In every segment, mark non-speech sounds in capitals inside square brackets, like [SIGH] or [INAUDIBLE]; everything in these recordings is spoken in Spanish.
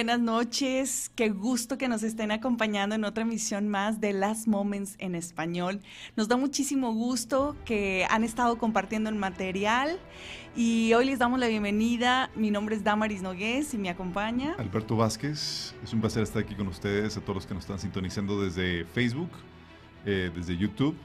Buenas noches, qué gusto que nos estén acompañando en otra emisión más de Last Moments en español. Nos da muchísimo gusto que han estado compartiendo el material y hoy les damos la bienvenida. Mi nombre es Damaris Nogués y me acompaña Alberto Vázquez. Es un placer estar aquí con ustedes, a todos los que nos están sintonizando desde Facebook, eh, desde YouTube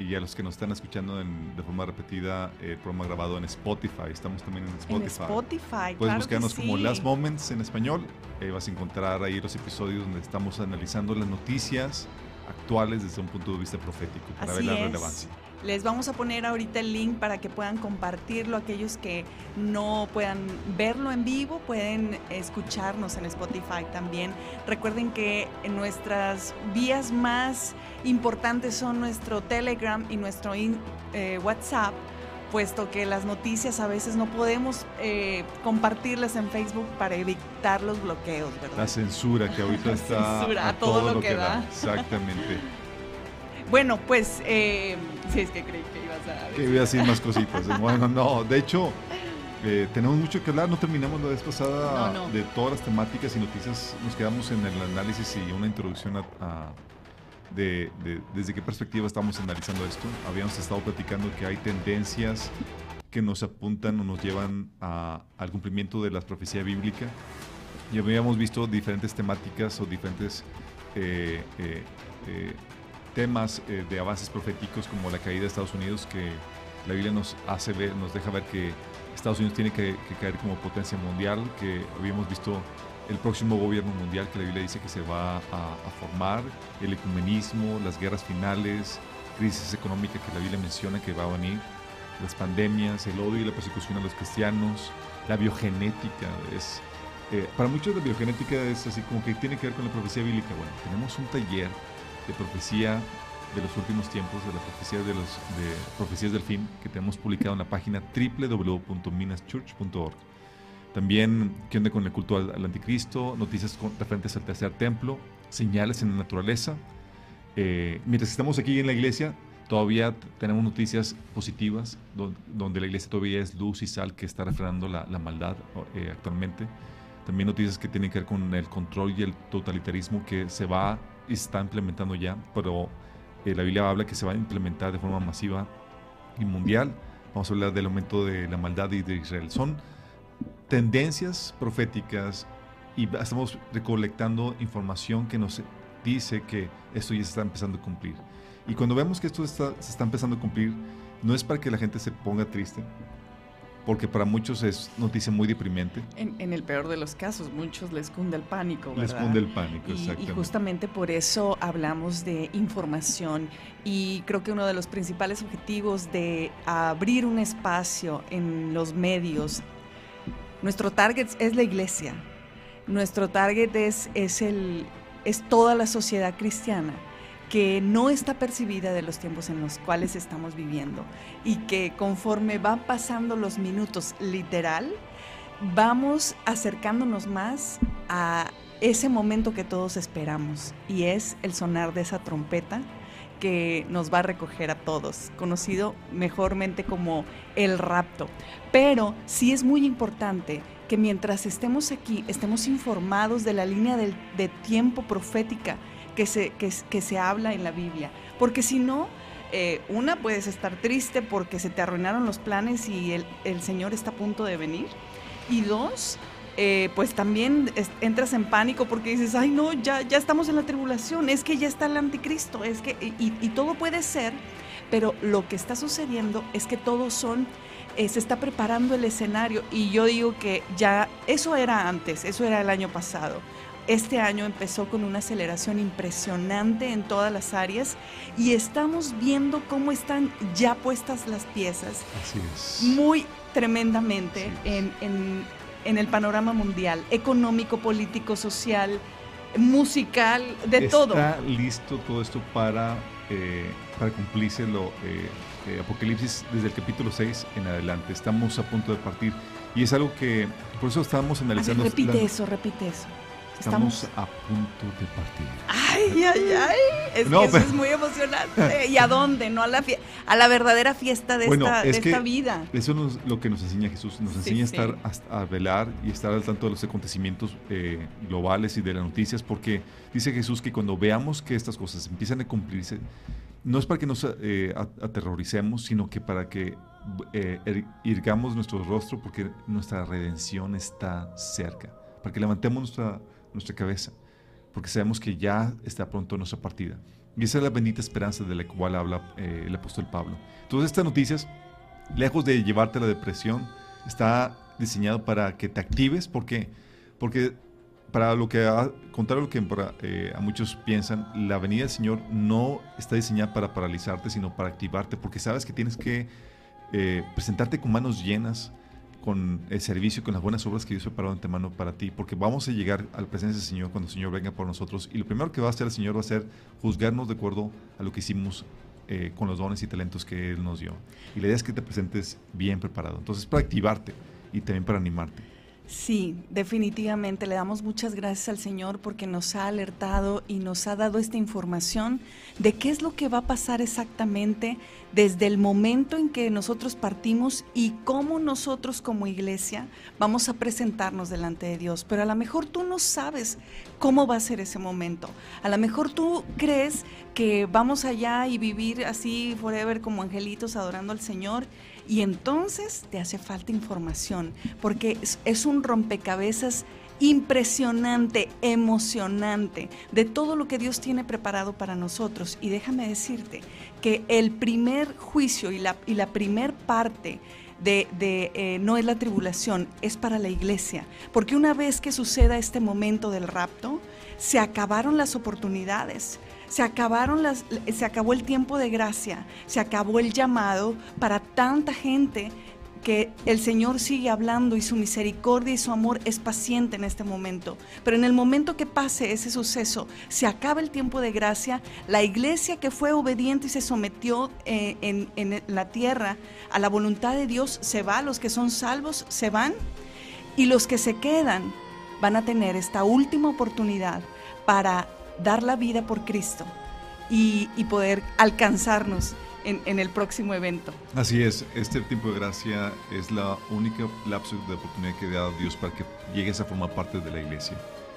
y a los que nos están escuchando en- de forma repetida, el programa grabado en Spotify. Estamos también en Spotify. en Spotify. Puedes claro buscarnos como. Last Moments en español. Eh, vas a encontrar ahí los episodios donde estamos analizando las noticias actuales desde un punto de vista profético para Así ver la es. relevancia. Les vamos a poner ahorita el link para que puedan compartirlo. Aquellos que no puedan verlo en vivo, pueden escucharnos en Spotify también. Recuerden que nuestras vías más importantes son nuestro Telegram y nuestro in- eh, WhatsApp, puesto que las noticias a veces no podemos eh, compartirlas en Facebook para evitar los bloqueos, La ¿verdad? censura que ahorita [LAUGHS] La está censura, a todo lo que da. Exactamente. Bueno, pues, eh, sí, es que creí que ibas a... Que decir voy a decir más [LAUGHS] cositas. Bueno, no, de hecho, eh, tenemos mucho que hablar. No terminamos la vez pasada No, no. de todas las temáticas y noticias. Nos quedamos en el análisis y una introducción a, a- de, de- desde qué perspectiva estamos analizando esto. Habíamos estado platicando que hay tendencias que nos apuntan o nos llevan a- al cumplimiento de la profecía bíblica. Y habíamos visto diferentes temáticas o diferentes eh, eh, eh, temas eh, de avances proféticos como la caída de Estados Unidos que la Biblia nos hace ver, nos deja ver que Estados Unidos tiene que, que caer como potencia mundial, que habíamos visto el próximo gobierno mundial que la Biblia dice que se va a, a formar, el ecumenismo, las guerras finales, crisis económica que la Biblia menciona que va a venir, las pandemias, el odio y la persecución a los cristianos, la biogenética, es eh, para muchos la biogenética es así como que tiene que ver con la profecía bíblica. Bueno, tenemos un taller de profecía de los últimos tiempos, de la profecía de los profecías del fin, que tenemos publicado en la página www.minaschurch.org. También, ¿qué onda con el culto al, anticristo? Noticias referentes al tercer templo, señales en la naturaleza. Eh, mientras estamos aquí en la iglesia, todavía tenemos noticias positivas, don- donde la iglesia todavía es luz y sal que está refrenando la, maldad eh, actualmente. También noticias que tienen que ver con el control y el totalitarismo que se va está implementando ya, pero eh, la Biblia habla que se va a implementar de forma masiva y mundial. Vamos a hablar del aumento de la maldad y de Israel. Son tendencias proféticas y estamos recolectando información que nos dice que esto ya se está empezando a cumplir. Y cuando vemos que esto está- se está empezando a cumplir, no es para que la gente se ponga triste, porque para muchos es noticia muy deprimente. En, en el peor de los casos, muchos les cunde el pánico, ¿verdad? Les cunde el pánico, Y- y, justamente por eso hablamos de información y creo que uno de los principales objetivos de abrir un espacio en los medios, nuestro target es la iglesia, nuestro target es, es, el, es toda la sociedad cristiana que no está percibida de los tiempos en los cuales estamos viviendo y que conforme van pasando los minutos literal, vamos acercándonos más a ese momento que todos esperamos y es el sonar de esa trompeta que nos va a recoger a todos, conocido mejormente como el rapto. Pero sí es muy importante que mientras estemos aquí, estemos informados de la línea del- de tiempo profética que se, que, se habla en la Biblia. Porque si no, eh, una, puedes estar triste porque se te arruinaron los planes y el, el Señor está a punto de venir. Y dos, eh, pues también es- entras en pánico porque dices, ay no, ya, ya estamos en la tribulación, es que ya está el anticristo, es que, y, y todo puede ser, pero lo que está sucediendo es que todos son, eh, se está preparando el escenario y yo digo que ya, eso era antes, eso era el año pasado. Este año empezó con una aceleración impresionante en todas las áreas y estamos viendo cómo están ya puestas las piezas. Así es. Muy tremendamente es. en, en- en el panorama mundial, económico, político, social, musical, de todo. Está listo todo esto para, eh, para cumplirse lo, eh, eh, Apocalipsis desde el capítulo 6 en adelante. Estamos a punto de partir. Y es algo que, por eso A ver, analizando. repite la- eso, repite eso. Estamos a punto de partir. Ay, ay, ay. Es No, que eso pero- es muy emocionante. ¿Y a dónde? No a la, a la verdadera fiesta de, Bueno, esta, es de que esta vida. Eso es lo que nos enseña Jesús. Nos Sí, enseña sí. a estar hasta- a velar y estar al tanto de los acontecimientos eh, globales y de las noticias, porque dice Jesús que cuando veamos que estas cosas empiezan a cumplirse, no es para que nos eh, a- aterroricemos, sino que para que eh, er- irgamos nuestro rostro, porque nuestra redención está cerca, para que levantemos nuestra, nuestra cabeza, porque sabemos que ya está pronto nuestra partida. Y esa es la bendita esperanza de la cual habla eh, el apóstol Pablo. Entonces estas noticias lejos de llevarte a la depresión, está diseñado para que te actives. ¿Por qué? Porque para lo que, contrario a lo que eh, a muchos piensan, la venida del Señor no está diseñada para paralizarte, sino para activarte, porque sabes que tienes que eh, presentarte con manos llenas, con el servicio, con las buenas obras que Dios preparó de antemano para ti, porque vamos a llegar a presencia del Señor cuando el Señor venga por nosotros. Y lo primero que va a hacer el Señor va a ser juzgarnos de acuerdo a lo que hicimos eh, con los dones y talentos que Él nos dio. Y la idea es que te presentes bien preparado. Entonces, para activarte y también para animarte. Sí, definitivamente le damos muchas gracias al Señor porque nos ha alertado y nos ha dado esta información de qué es lo que va a pasar exactamente desde el momento en que nosotros partimos y cómo nosotros como iglesia vamos a presentarnos delante de Dios. Pero a lo mejor tú no sabes cómo va a ser ese momento. A lo mejor tú crees que vamos allá y vivir así forever como angelitos adorando al Señor y entonces te hace falta información, porque es, un rompecabezas impresionante, emocionante, de todo lo que Dios tiene preparado para nosotros. Y déjame decirte que el primer juicio y la, y la primer parte de, de, eh, no es la tribulación, es para la iglesia. Porque una vez que suceda este momento del rapto, se acabaron las oportunidades. Se acabaron las, se acabó el tiempo de gracia, se acabó el llamado para tanta gente que el Señor sigue hablando y su misericordia y su amor es paciente en este momento. Pero en el momento que pase ese suceso, se acaba el tiempo de gracia, la iglesia que fue obediente y se sometió eh, en, en la tierra a la voluntad de Dios se va, los que son salvos se van y los que se quedan van a tener esta última oportunidad para dar la vida por Cristo y, y poder alcanzarnos en, en, el próximo evento. Así es, este tiempo de gracia es la única lapso de oportunidad que da Dios para que llegues a formar parte de la iglesia.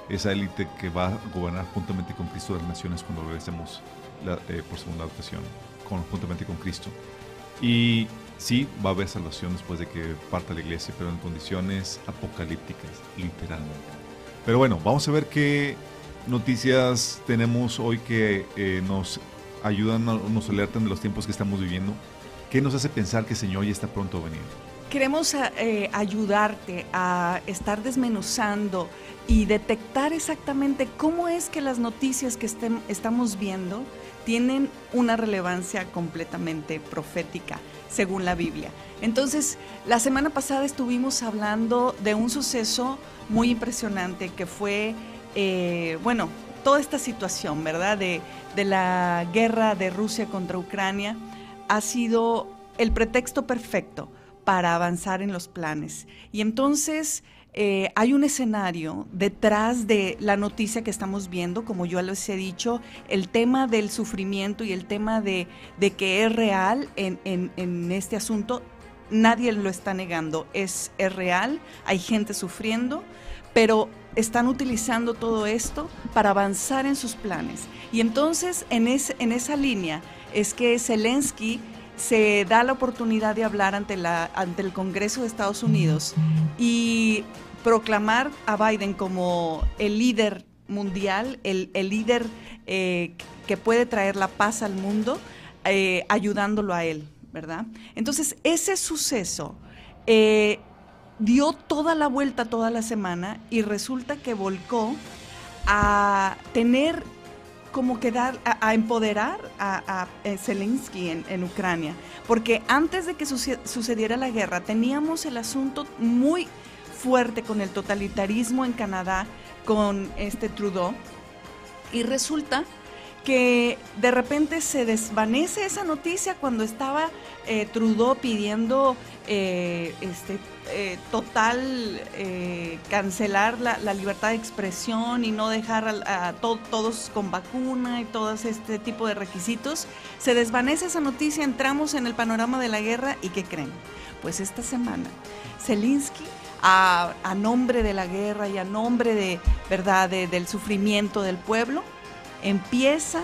Esa élite que va a gobernar juntamente con Cristo las naciones cuando regresemos la, eh, por segunda ocasión, con, juntamente con Cristo. Y sí, va a haber salvación después de que parta la iglesia, pero en condiciones apocalípticas, literalmente. Pero bueno, vamos a ver qué noticias tenemos hoy que eh, nos ayudan, nos alertan de los tiempos que estamos viviendo. ¿Qué nos hace pensar que el Señor ya está pronto a venir? Queremos eh, ayudarte a estar desmenuzando y detectar exactamente cómo es que las noticias que estem, estamos viendo tienen una relevancia completamente profética, según la Biblia. Entonces, la semana pasada estuvimos hablando de un suceso muy impresionante que fue, eh, bueno, toda esta situación, ¿verdad? De, la guerra de Rusia contra Ucrania ha sido el pretexto perfecto para avanzar en los planes. Y entonces eh, hay un escenario detrás de la noticia que estamos viendo, como yo les he dicho, el tema del sufrimiento y el tema de, que es real en, este asunto, nadie lo está negando, es, es real, hay gente sufriendo, pero están utilizando todo esto para avanzar en sus planes. Y entonces en, en esa línea es que Zelensky se da la oportunidad de hablar ante, la, ante el Congreso de Estados Unidos y proclamar a Biden como el líder mundial, el, el líder eh, que puede traer la paz al mundo, eh, ayudándolo a él, ¿verdad? Entonces, ese suceso eh, dio toda la vuelta toda la semana y resulta que volcó a tener como que dar, a, empoderar a, eh, Zelensky en, Ucrania. Porque antes de que sucediera la guerra teníamos el asunto muy fuerte con el totalitarismo en Canadá, con este Trudeau. Y resulta que de repente se desvanece esa noticia cuando estaba eh, Trudeau pidiendo eh, este, eh, total cancelar la, libertad de expresión y no dejar a, todos con vacuna y todo este tipo de requisitos. Se desvanece esa noticia, entramos en el panorama de la guerra y ¿qué creen? Pues esta semana Zelensky a, nombre de la guerra y a nombre de verdad del sufrimiento del pueblo empieza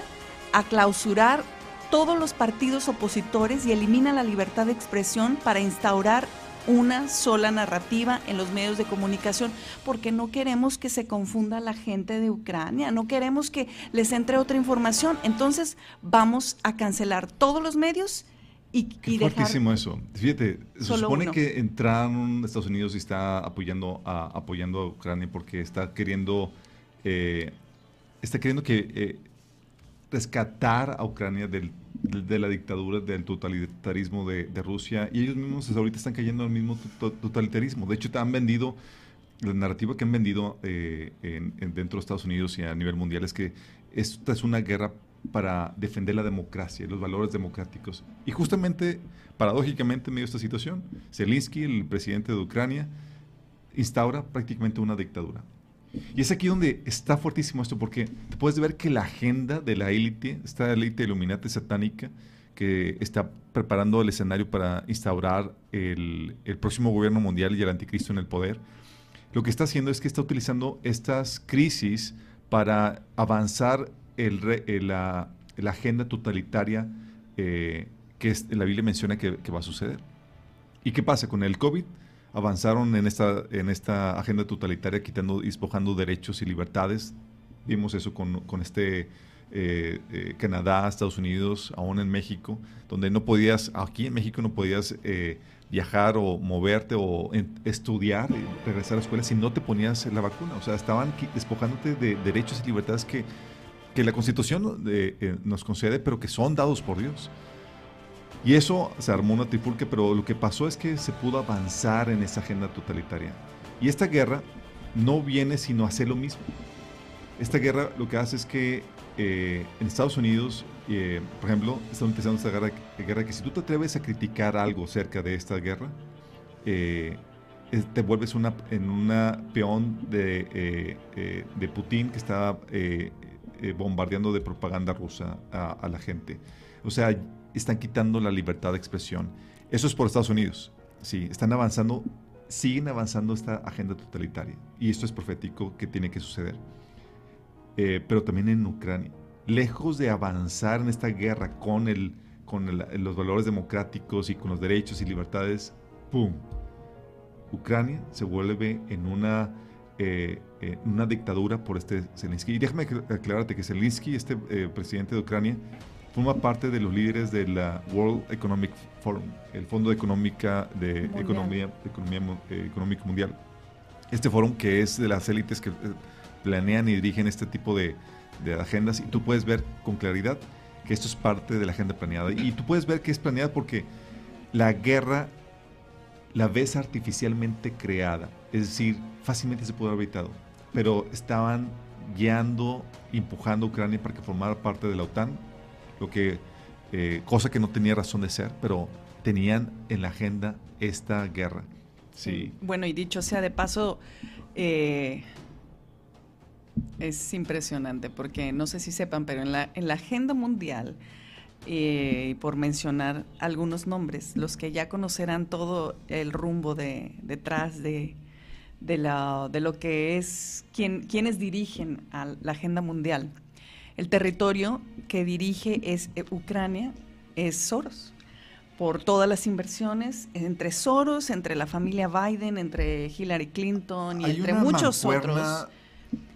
a clausurar todos los partidos opositores y elimina la libertad de expresión para instaurar una sola narrativa en los medios de comunicación, porque no queremos que se confunda la gente de Ucrania, no queremos que les entre otra información. Entonces vamos a cancelar todos los medios y, Qué fuertísimo eso. Fíjate, se supone que entraron Estados Unidos y está apoyando a, apoyando a Ucrania porque está queriendo, eh, está queriendo que eh, rescatar a Ucrania del, de la dictadura, del totalitarismo de, Rusia, y ellos mismos ahorita están cayendo al mismo totalitarismo. De hecho, te han vendido, la narrativa que han vendido eh, en, dentro de Estados Unidos y a nivel mundial es que esta es una guerra para defender la democracia y los valores democráticos. Y justamente, paradójicamente, en medio de esta situación, Zelensky, el presidente de Ucrania, instaura prácticamente una dictadura. Y es aquí donde está fuertísimo esto, porque puedes ver que la agenda de la élite, esta élite iluminante satánica, que está preparando el escenario para instaurar el, próximo gobierno mundial y el anticristo en el poder, lo que está haciendo es que está utilizando estas crisis para avanzar la, agenda totalitaria eh, que la Biblia menciona que, que va a suceder. ¿Y qué pasa con el COVID? Avanzaron en esta, en esta agenda totalitaria, quitando despojando derechos y libertades. Vimos eso con, con este eh, eh, Canadá, Estados Unidos, aún en México, donde no podías, aquí en México no podías eh, viajar o moverte o estudiar y regresar a la escuela si no te ponías la vacuna. O sea, estaban despojándote de derechos y libertades que, que la Constitución nos concede, pero que son dados por Dios. Y eso se armó una trifulca, pero lo que pasó es que se pudo avanzar en esa agenda totalitaria. Y esta guerra no viene sino a hacer lo mismo. Esta guerra lo que hace es que eh, en Estados Unidos, eh, por ejemplo, están empezando esta guerra, guerra, que si tú te atreves a criticar algo cerca de esta guerra, eh, te vuelves una, en una peón de, de Putin que está bombardeando de propaganda rusa a, a la gente. O sea, están quitando la libertad de expresión. Eso es por Estados Unidos. Sí, están avanzando, siguen avanzando esta agenda totalitaria. Y esto es profético que tiene que suceder. Eh, pero también en Ucrania. Lejos de avanzar en esta guerra con, el, con los valores democráticos y con los derechos y libertades, ¡pum! Ucrania se vuelve en una, eh, eh, una dictadura por este Zelensky. Y déjame aclararte que Zelensky, este presidente de Ucrania, forma parte de los líderes de la World Economic Forum, el Fondo Económica de Economía, Economía eh, Económico Mundial. Este foro que es de las élites que eh, planean y dirigen este tipo de, de, agendas y tú puedes ver con claridad que esto es parte de la agenda planeada. Y tú puedes ver que es planeada porque la guerra la ves artificialmente creada, es decir, fácilmente se puede haber evitado, pero estaban guiando, empujando a Ucrania para que formara parte de la OTAN lo que, eh, cosa que no tenía razón de ser, pero tenían en la agenda esta guerra. Sí. Bueno, y dicho sea de paso, eh, es impresionante porque no sé si sepan, pero en la, en la agenda mundial, eh, por mencionar algunos nombres, los que ya conocerán todo el rumbo de, detrás de, de, la, de lo que es quien, quienes dirigen a la agenda mundial. El territorio que dirige es eh, Ucrania, es Soros, por todas las inversiones entre Soros, entre la familia Biden, entre Hillary Clinton y entre muchos otros.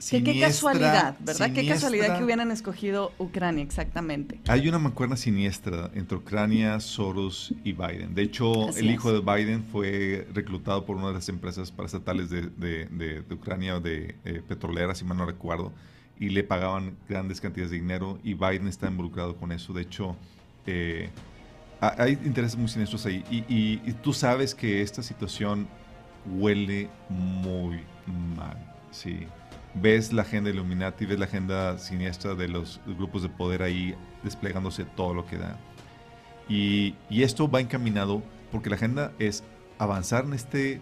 qué casualidad, ¿verdad? Qué casualidad que hubieran escogido Ucrania, exactamente. Hay una mancuerna siniestra entre Ucrania, Soros y Biden. De hecho, el hijo de Biden fue reclutado por una de las empresas paraestatales de, de, de, Ucrania, de eh, petroleras, si mal no recuerdo, y le pagaban grandes cantidades de dinero y Biden está involucrado con eso. De hecho, eh, hay intereses muy siniestros ahí. y tú sabes que esta situación huele muy mal, sí ves la agenda Illuminati, ves la agenda siniestra de los grupos de poder ahí desplegándose todo lo que da. Y, esto va encaminado porque la agenda es avanzar en este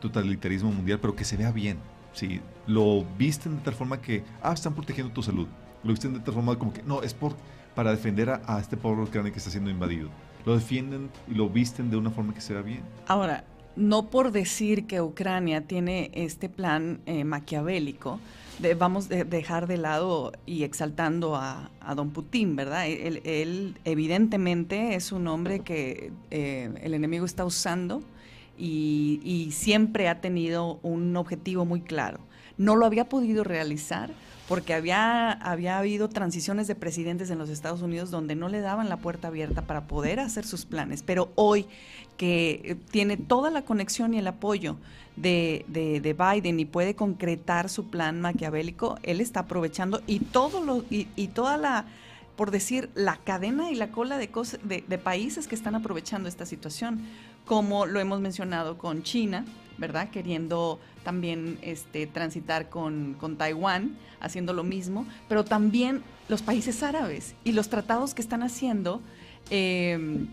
totalitarismo mundial, pero que se vea bien. ¿sí? Lo visten de tal forma que, ah, están protegiendo tu salud. Lo visten de tal forma como que, no, es por, para defender a, a este pueblo ucraniano que está siendo invadido. Lo defienden y lo visten de una forma que se vea bien. Ahora, no por decir que Ucrania tiene este plan eh, maquiavélico, vamos a dejar de lado y exaltando a, don Putin, ¿verdad? Él, evidentemente es un hombre que eh, el enemigo está usando y, y siempre ha tenido un objetivo muy claro. No lo había podido realizar porque había, había habido transiciones de presidentes en los Estados Unidos donde no le daban la puerta abierta para poder hacer sus planes. Pero hoy que eh, tiene toda la conexión y el apoyo de, de, Biden y puede concretar su plan maquiavélico, él está aprovechando y todo lo, y, y toda la por decir, la cadena y la cola de, de, de, países que están aprovechando esta situación, como lo hemos mencionado con China, ¿verdad? Queriendo también este, transitar con, con, Taiwán, haciendo lo mismo, pero también los países árabes y los tratados que están haciendo. Em,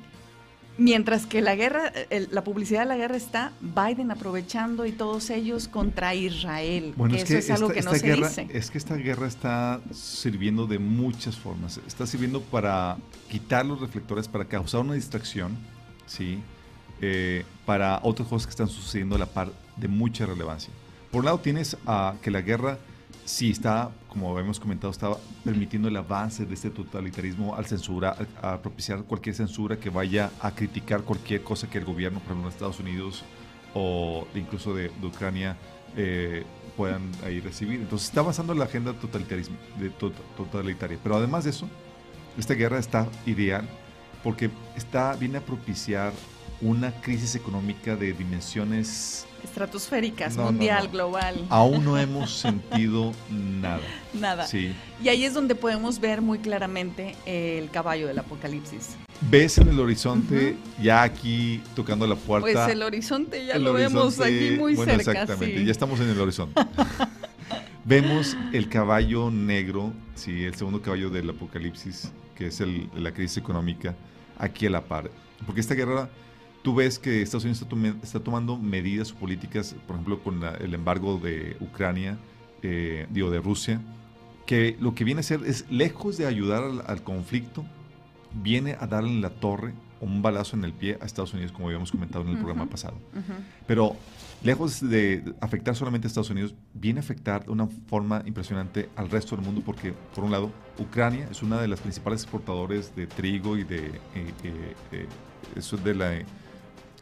mientras que la guerra, la publicidad de la guerra está Biden aprovechando y todos ellos contra Israel. Bueno, es que eso es algo que no se dice. Es que esta guerra está sirviendo de muchas formas. Está sirviendo para quitar los reflectores, para causar una distracción, ¿sí? Eh, para otras cosas que están sucediendo a la par de mucha relevancia. Por un lado tienes a que la guerra sí está, como habíamos comentado, estaba permitiendo el avance de este totalitarismo al censurar, a propiciar cualquier censura que vaya a criticar cualquier cosa que el gobierno, por ejemplo, de Estados Unidos o incluso de, Ucrania eh, puedan ahí recibir. Entonces está avanzando la agenda totalitarismo, de totalitaria. Pero además de eso, esta guerra está ideal porque está, viene a propiciar una crisis económica de dimensiones estratosféricas, mundial, global. Aún no [LAUGHS] hemos sentido nada. Nada. Sí. Y ahí es donde podemos ver muy claramente el caballo del apocalipsis. Ves en el horizonte, ya aquí tocando la puerta. Pues el horizonte ya lo vemos aquí muy bueno, cerca. Exactamente, ya estamos en el horizonte. [LAUGHS] Vemos el caballo negro, sí, el segundo caballo del apocalipsis, que es el, la crisis económica, aquí a la par. Porque esta guerra tú ves que Estados Unidos está, tomando medidas políticas, por ejemplo, con el embargo de Ucrania, eh, digo, de Rusia, que lo que viene a hacer es, lejos de ayudar al, conflicto, viene a darle en la torre un balazo en el pie a Estados Unidos, como habíamos comentado en el programa pasado. Pero lejos de afectar solamente a Estados Unidos, viene a afectar de una forma impresionante al resto del mundo, porque, por un lado, Ucrania es una de las principales exportadores de trigo y de, eh, eh, eso de la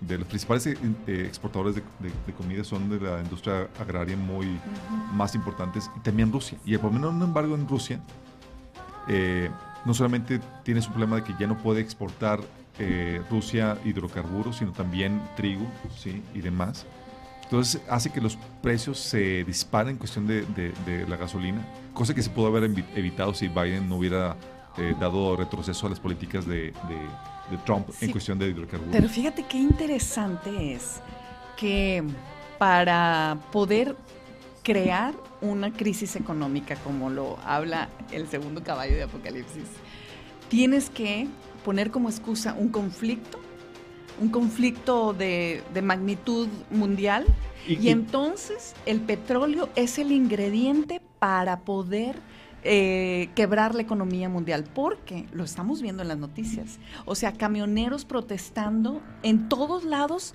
de los principales eh, eh, exportadores de, comida son de la industria agraria muy más importantes y también Rusia. Y el problema, sin embargo, en Rusia eh, no solamente tienes un problema de que ya no puede exportar Rusia hidrocarburos, sino también trigo ¿sí? y demás. Entonces hace que los precios se disparen en cuestión de, la gasolina, cosa que se pudo haber evitado si Biden no hubiera dado retroceso a las políticas de de Trump en cuestión de hidrocarburos. Pero fíjate qué interesante es que para poder crear una crisis económica como lo habla el segundo caballo de Apocalipsis, tienes que poner como excusa un conflicto, un conflicto de, magnitud mundial, y entonces el petróleo es el ingrediente para poder eh, quebrar la economía mundial, porque lo estamos viendo en las noticias. O sea, camioneros protestando en todos lados.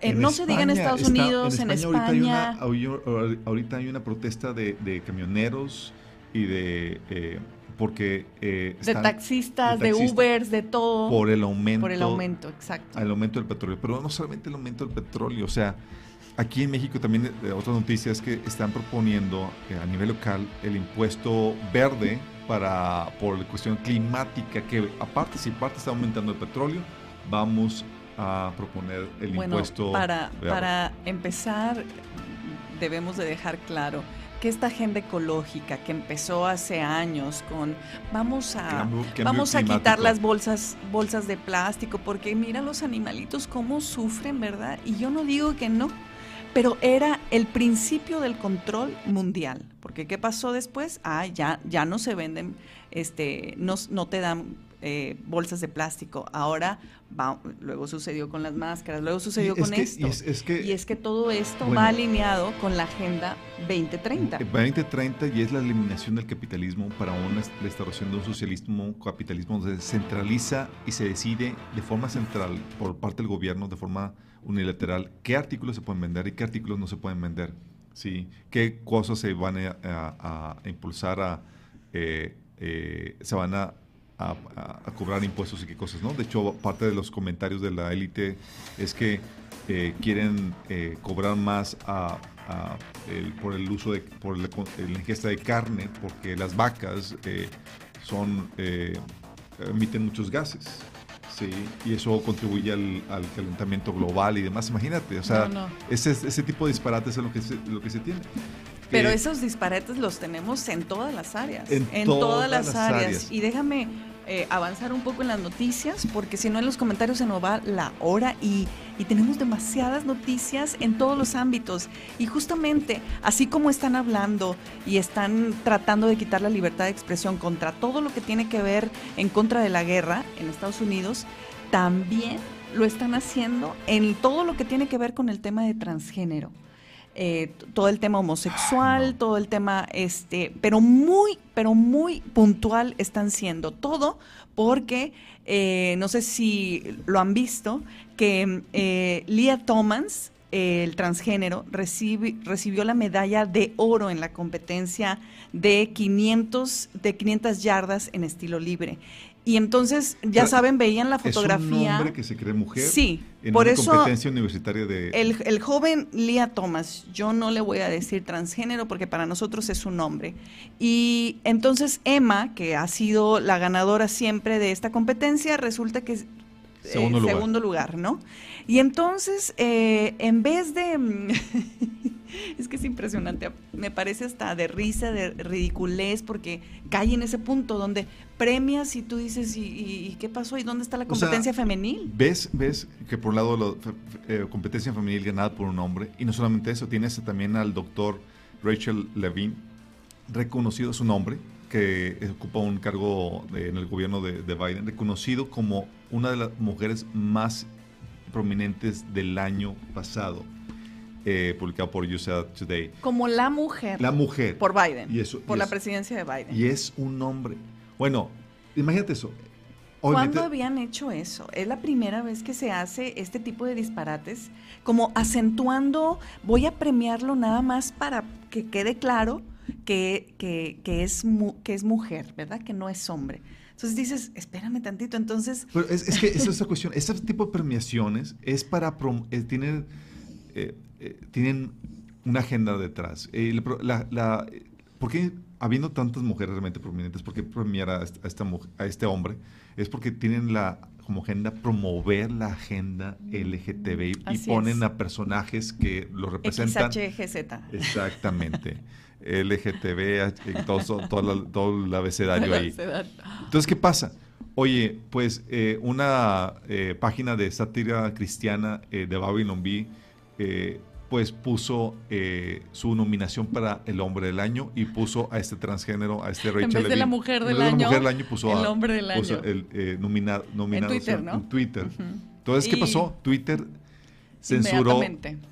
Eh, no se diga en Estados Unidos, en España. Ahorita hay una, protesta de, camioneros y de, eh, porque... Eh, de, taxistas, de, Ubers, de todo. Por el aumento. Por el aumento, exacto. El aumento del petróleo. Pero no solamente el aumento del petróleo, o sea, aquí en México también eh, otra noticia es que están proponiendo eh, a nivel local el impuesto verde para por la cuestión climática, que aparte, si parte está aumentando el petróleo, vamos a proponer el impuesto. Para, para empezar, debemos de dejar claro que esta agenda ecológica que empezó hace años con vamos a vamos a quitar las bolsas bolsas de plástico porque mira los animalitos cómo sufren, ¿verdad? Y yo no digo que no, pero era el principio del control mundial, porque qué pasó después? Ah, ya ya no se venden este no, no te dan eh, bolsas de plástico. Ahora, luego sucedió con las máscaras, luego sucedió con esto. Y es, que, todo esto va alineado con la Agenda 2030. 2030 y es la eliminación del capitalismo para una restauración de un socialismo, capitalismo donde se centraliza y se decide de forma central por parte del gobierno, de forma unilateral, qué artículos se pueden vender y qué artículos no se pueden vender. ¿sí? ¿Qué cosas se van a, impulsar a... Eh, eh, se van a a, cobrar impuestos y qué cosas, ¿no? De hecho, parte de los comentarios de la élite es que eh, quieren eh, cobrar más por el uso de, por la, ingesta de carne, porque las vacas eh, son, emiten muchos gases. Sí, y eso contribuye al, calentamiento global y demás. Imagínate, o sea, Ese, ese tipo de disparates es lo que lo que se tiene. Pero esos disparates los tenemos en todas las áreas. En, todas, las, áreas. Y déjame eh, avanzar un poco en las noticias, porque si no en los comentarios se nos va la hora y, y, tenemos demasiadas noticias en todos los ámbitos. Y justamente, así como están hablando y están tratando de quitar la libertad de expresión contra todo lo que tiene que ver en contra de la guerra en Estados Unidos, también lo están haciendo en todo lo que tiene que ver con el tema de transgénero. Eh, todo el tema homosexual, todo el tema, este, pero muy, pero muy puntual están siendo todo, porque eh, no sé si lo han visto, que eh, Leah Thomas, el transgénero, recibió la medalla de oro en la competencia de 500, de 500 yardas en estilo libre. Y entonces, ya saben, veían la fotografía. Es un hombre que se cree mujer. Sí, en por una eso. competencia universitaria de. El, el, joven Lía Thomas, yo no le voy a decir transgénero porque para nosotros es un hombre. Y entonces Emma, que ha sido la ganadora siempre de esta competencia, resulta que es segundo, lugar. segundo lugar, ¿no? Y entonces, eh, en vez de. [LAUGHS] [LAUGHS] es que es impresionante, me parece hasta de risa, de ridiculez, porque cae en ese punto donde premias y tú dices, ¿y, qué pasó? ¿Y dónde está la competencia femenil? ¿Ves, ves que por un lado la eh, competencia femenil ganada por un hombre, y no solamente eso, tienes también al doctor Rachel Levine, reconocido su nombre, que ocupa un cargo en el gobierno de, de Biden, reconocido como una de las mujeres más prominentes del año pasado eh, publicado por USA Today. Como la mujer. La mujer. Por Biden. por la presidencia de Biden. Y es un hombre. Bueno, imagínate eso. ¿Cuándo habían hecho eso? Es la primera vez que se hace este tipo de disparates, como acentuando, voy a premiarlo nada más para que quede claro que, que, que es, que es mujer, ¿verdad? Que no es hombre. Entonces dices, espérame tantito, entonces... Pero es, que esa es cuestión, este tipo de premiaciones es para, eh, tienen eh, eh, tienen una agenda detrás. Eh, la, ¿Por qué, habiendo tantas mujeres realmente prominentes, por qué premiar a, esta, a este hombre? Es porque tienen la como agenda promover la agenda LGTBI y ponen a personajes que lo representan. XHGZ. Exactamente. [LAUGHS] LGTB, todo, todo, todo, el abecedario ahí. Entonces, ¿qué pasa? Oye, pues una página de sátira cristiana de Babylon B pues puso eh, su nominación para el hombre del año y puso a este transgénero, a este Rachel En vez de la mujer del año, mujer del año puso el hombre del año. el eh, nominado, en Twitter, ¿no? En Twitter. Entonces, ¿qué pasó? Twitter censuró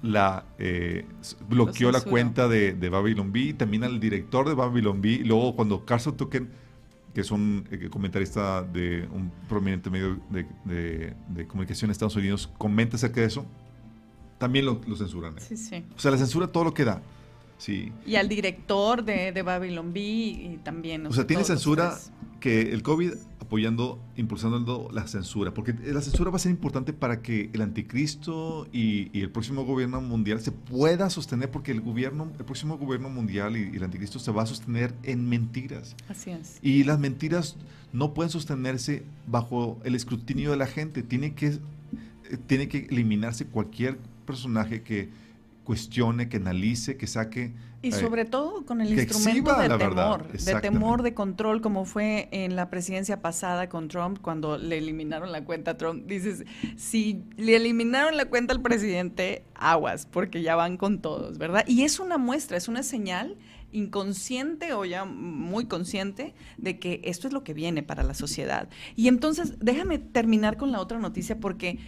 la eh, bloqueó la cuenta de, de, Babylon B, también al director de Babylon B, luego cuando Carson Tucken que es un comentarista de un prominente medio de, de, de comunicación en Estados Unidos, comenta acerca de eso, también lo, censuran. ¿eh? Sí, sí. O sea, la censura todo lo que da. Sí. Y al director de, de Babylon B y también. O sea, tiene censura que el COVID apoyando, impulsando la censura, porque la censura va a ser importante para que el anticristo y, el próximo gobierno mundial se pueda sostener, porque el gobierno, el próximo gobierno mundial y, el anticristo se va a sostener en mentiras. Así es. Y las mentiras no pueden sostenerse bajo el escrutinio de la gente. Tiene que, tiene que eliminarse cualquier personaje que cuestione, que analice, que saque. Y eh, sobre todo con el instrumento de temor, de temor, de control, como fue en la presidencia pasada con Trump, cuando le eliminaron la cuenta a Trump. Dices, si le eliminaron la cuenta al presidente, aguas, porque ya van con todos, ¿verdad? Y es una muestra, es una señal inconsciente o ya muy consciente de que esto es lo que viene para la sociedad. Y entonces, déjame terminar con la otra noticia porque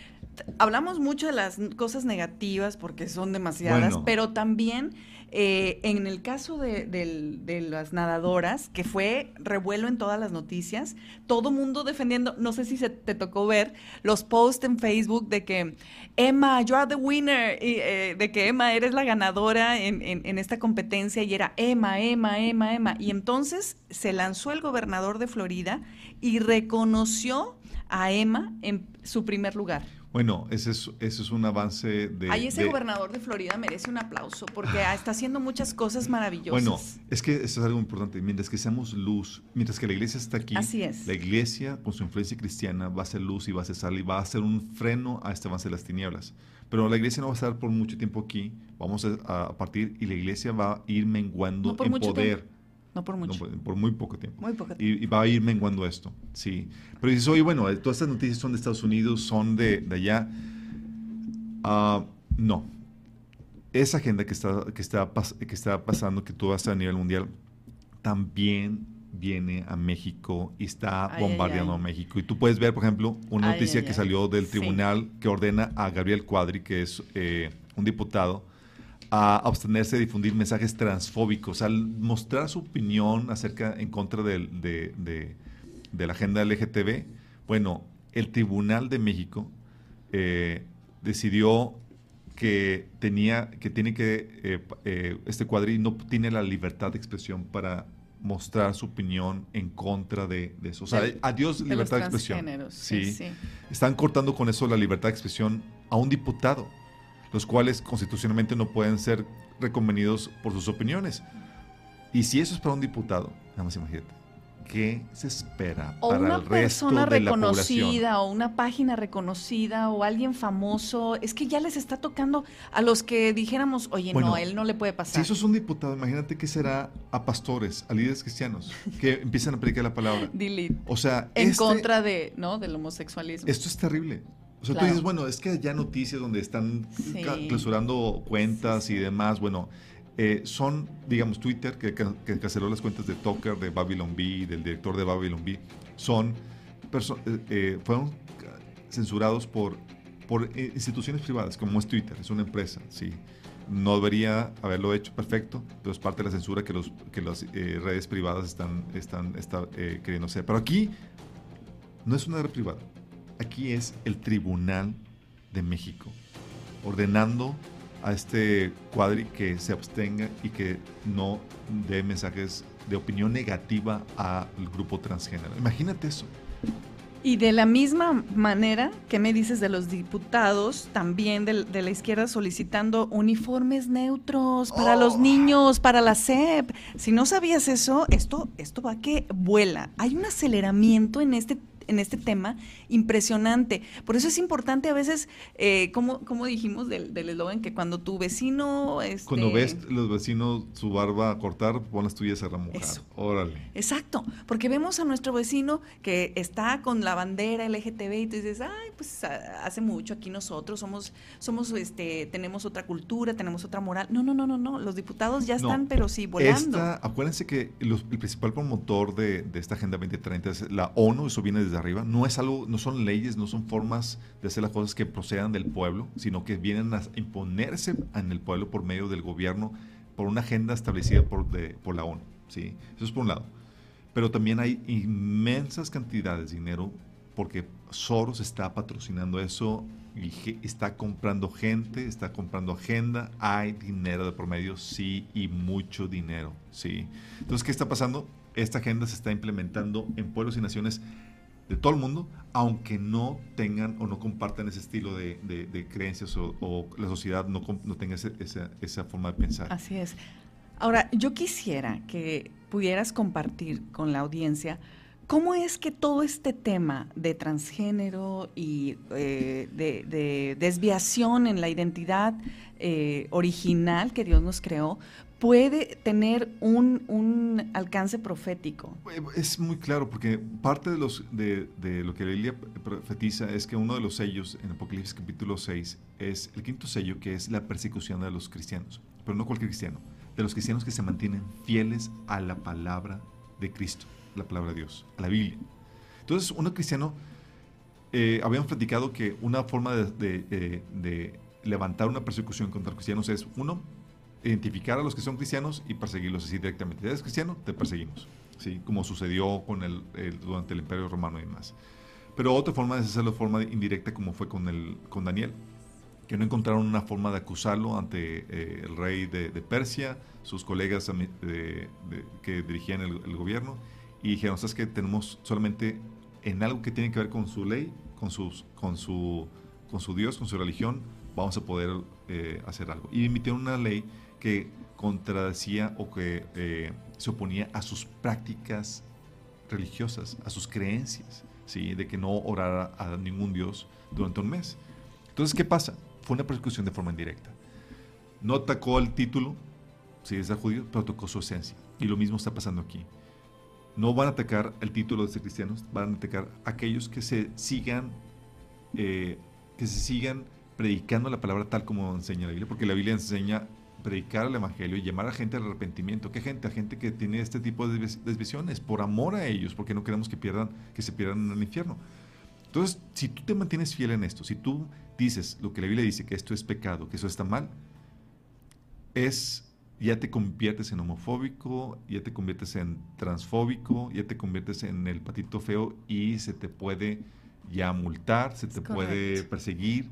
hablamos mucho de las cosas negativas porque son demasiadas, pero también eh, en el caso de, las nadadoras, que fue revuelo en todas las noticias, todo mundo defendiendo, no sé si se te tocó ver los posts en Facebook de que Emma, you are the winner, eh, de que Emma eres la ganadora en, en esta competencia y era Emma, Emma, Emma, Emma. Y entonces se lanzó el gobernador de Florida y reconoció a Emma en su primer lugar. Bueno, ese es, ese es un avance de... Ahí ese gobernador de Florida merece un aplauso porque está haciendo muchas cosas maravillosas. Bueno, es que eso es algo importante. Mientras que seamos luz, mientras que la iglesia está aquí, Así es. la iglesia con su influencia cristiana va a ser luz y va a ser sal y va a ser un freno a este avance de las tinieblas. Pero la iglesia no va a estar por mucho tiempo aquí, vamos a, partir y la iglesia va a ir menguando en poder. No por mucho. por, muy poco tiempo. Muy poco tiempo. Y, va a ir menguando esto, sí. Pero dices, oye, bueno, eh, todas estas noticias son de Estados Unidos, son de, allá. Uh, no. Esa agenda que está, que, está, que está pasando, que tú vas a nivel mundial, también viene a México y está bombardeando a México. Y tú puedes ver, por ejemplo, una noticia que salió del tribunal que ordena a Gabriel Cuadri, que es eh, un diputado, a abstenerse de difundir mensajes transfóbicos, al mostrar su opinión acerca, en contra de, de, la agenda LGTB. Bueno, el Tribunal de México eh, decidió que tenía, que tiene que, eh, eh, este cuadril no tiene la libertad de expresión para mostrar su opinión en contra de, eso. O sea, adiós libertad de expresión. sí. Están cortando con eso la libertad de expresión a un diputado los cuales constitucionalmente no pueden ser reconvenidos por sus opiniones. Y si eso es para un diputado, nada más imagínate, ¿qué se espera o para una el resto persona de reconocida o una página reconocida o alguien famoso? Es que ya les está tocando a los que dijéramos, oye, no, él no le puede pasar. Si eso es un diputado, imagínate qué será a pastores, a líderes cristianos que [LAUGHS] empiezan a predicar la palabra. Delete. O sea, en este contra de, ¿no? del homosexualismo. Esto es terrible. O sea, tú dices, bueno, es que ya noticias donde están clausurando cuentas y demás, bueno, eh, son, digamos, Twitter, que, canceló las cuentas de Tucker, de Babylon B, del director de Babylon B, son, eh, eh, fueron censurados por, por instituciones privadas, como es Twitter, es una empresa, sí. No debería haberlo hecho perfecto, pero es parte de la censura que, los, que las redes privadas están, están, están queriendo hacer. Pero aquí no es una red privada, aquí es el Tribunal de México, ordenando a este cuadri que se abstenga y que no dé mensajes de opinión negativa al grupo transgénero. Imagínate eso. Y de la misma manera que me dices de los diputados, también de, la izquierda solicitando uniformes neutros para los oh. niños, para la SEP. Si no sabías eso, esto, esto va que vuela. Hay un aceleramiento en este en este tema impresionante. Por eso es importante a veces, eh, como, como dijimos del eslogan, que cuando tu vecino... Este... Cuando ves los vecinos su barba a cortar, pon las tuyas a remojar. Órale. Exacto, porque vemos a nuestro vecino que está con la bandera LGTB y tú dices, ay, pues hace mucho aquí nosotros somos, somos este, tenemos otra cultura, tenemos otra moral. No, no, no, no, no, los diputados ya están, pero sí, volando. acuérdense que el principal promotor de, de esta Agenda 2030 es la ONU, eso viene desde No es algo, no son leyes, no son formas de hacer las cosas que procedan del pueblo, sino que vienen a imponerse en el pueblo por medio del gobierno, por una agenda establecida por, por la ONU. ¿sí? Eso es por un lado. Pero también hay inmensas cantidades de dinero porque Soros está patrocinando eso y está comprando gente, está comprando agenda, hay dinero de promedio, sí, y mucho dinero, sí. Entonces, ¿qué está pasando? Esta agenda se está implementando en pueblos y naciones de todo el mundo, aunque no tengan o no compartan ese estilo de, de- creencias o, la sociedad no, no tenga esa, esa forma de pensar. Así es. Ahora, yo quisiera que pudieras compartir con la audiencia cómo es que todo este tema de transgénero y eh, de, de desviación en la identidad eh, original que Dios nos creó puede tener un, un alcance profético. Eh, Es muy claro, porque parte de, los, de, lo que la Biblia profetiza es que uno de los sellos en Apocalipsis capítulo 6 es el quinto sello, que es la persecución de los cristianos. Pero no cualquier cristiano, de los cristianos que se mantienen fieles a la palabra de Cristo, la palabra de Dios, a la Biblia. Entonces, uno cristiano, eh, habíamos platicado que una forma de, de- de- de levantar una persecución contra los cristianos es, uno, identificar a los que son cristianos y perseguirlos así directamente. ¿Eres cristiano? Te perseguimos. ¿sí? Como sucedió con el, durante el Imperio Romano y demás. Pero otra forma es hacerlo de forma indirecta como fue con, el, con Daniel, que no encontraron una forma de acusarlo ante eh, el rey de, Persia, sus colegas que dirigían el, gobierno, y dijeron, ¿sabes qué? Tenemos solamente en algo que tiene que ver con su ley, con, sus, con, su, con su Dios, con su religión, vamos a poder eh, hacer algo. Y emitieron una ley que contradecía o que eh, se oponía a sus prácticas religiosas, a sus creencias, ¿sí? de que no orara a ningún Dios durante un mes. Entonces, ¿qué pasa? Fue una persecución de forma indirecta. No atacó el título, si es judío, pero tocó su esencia. Y lo mismo está pasando aquí. No van a atacar el título de ser cristianos, van a atacar a aquellos que se sigan, eh, que se sigan predicando la palabra tal como enseña la Biblia, porque la Biblia enseña predicar el evangelio y llamar a gente al arrepentimiento. ¿Qué gente? A gente que tiene este tipo de desvi- desviaciones por amor a ellos, porque no queremos que pierdan, que se pierdan en el infierno. Entonces, si tú te mantienes fiel en esto, si tú dices lo que la Biblia dice, que esto es pecado, que eso está mal, es ya te conviertes en homofóbico, ya te conviertes en transfóbico, ya te conviertes en el patito feo y se te puede ya multar, se te puede perseguir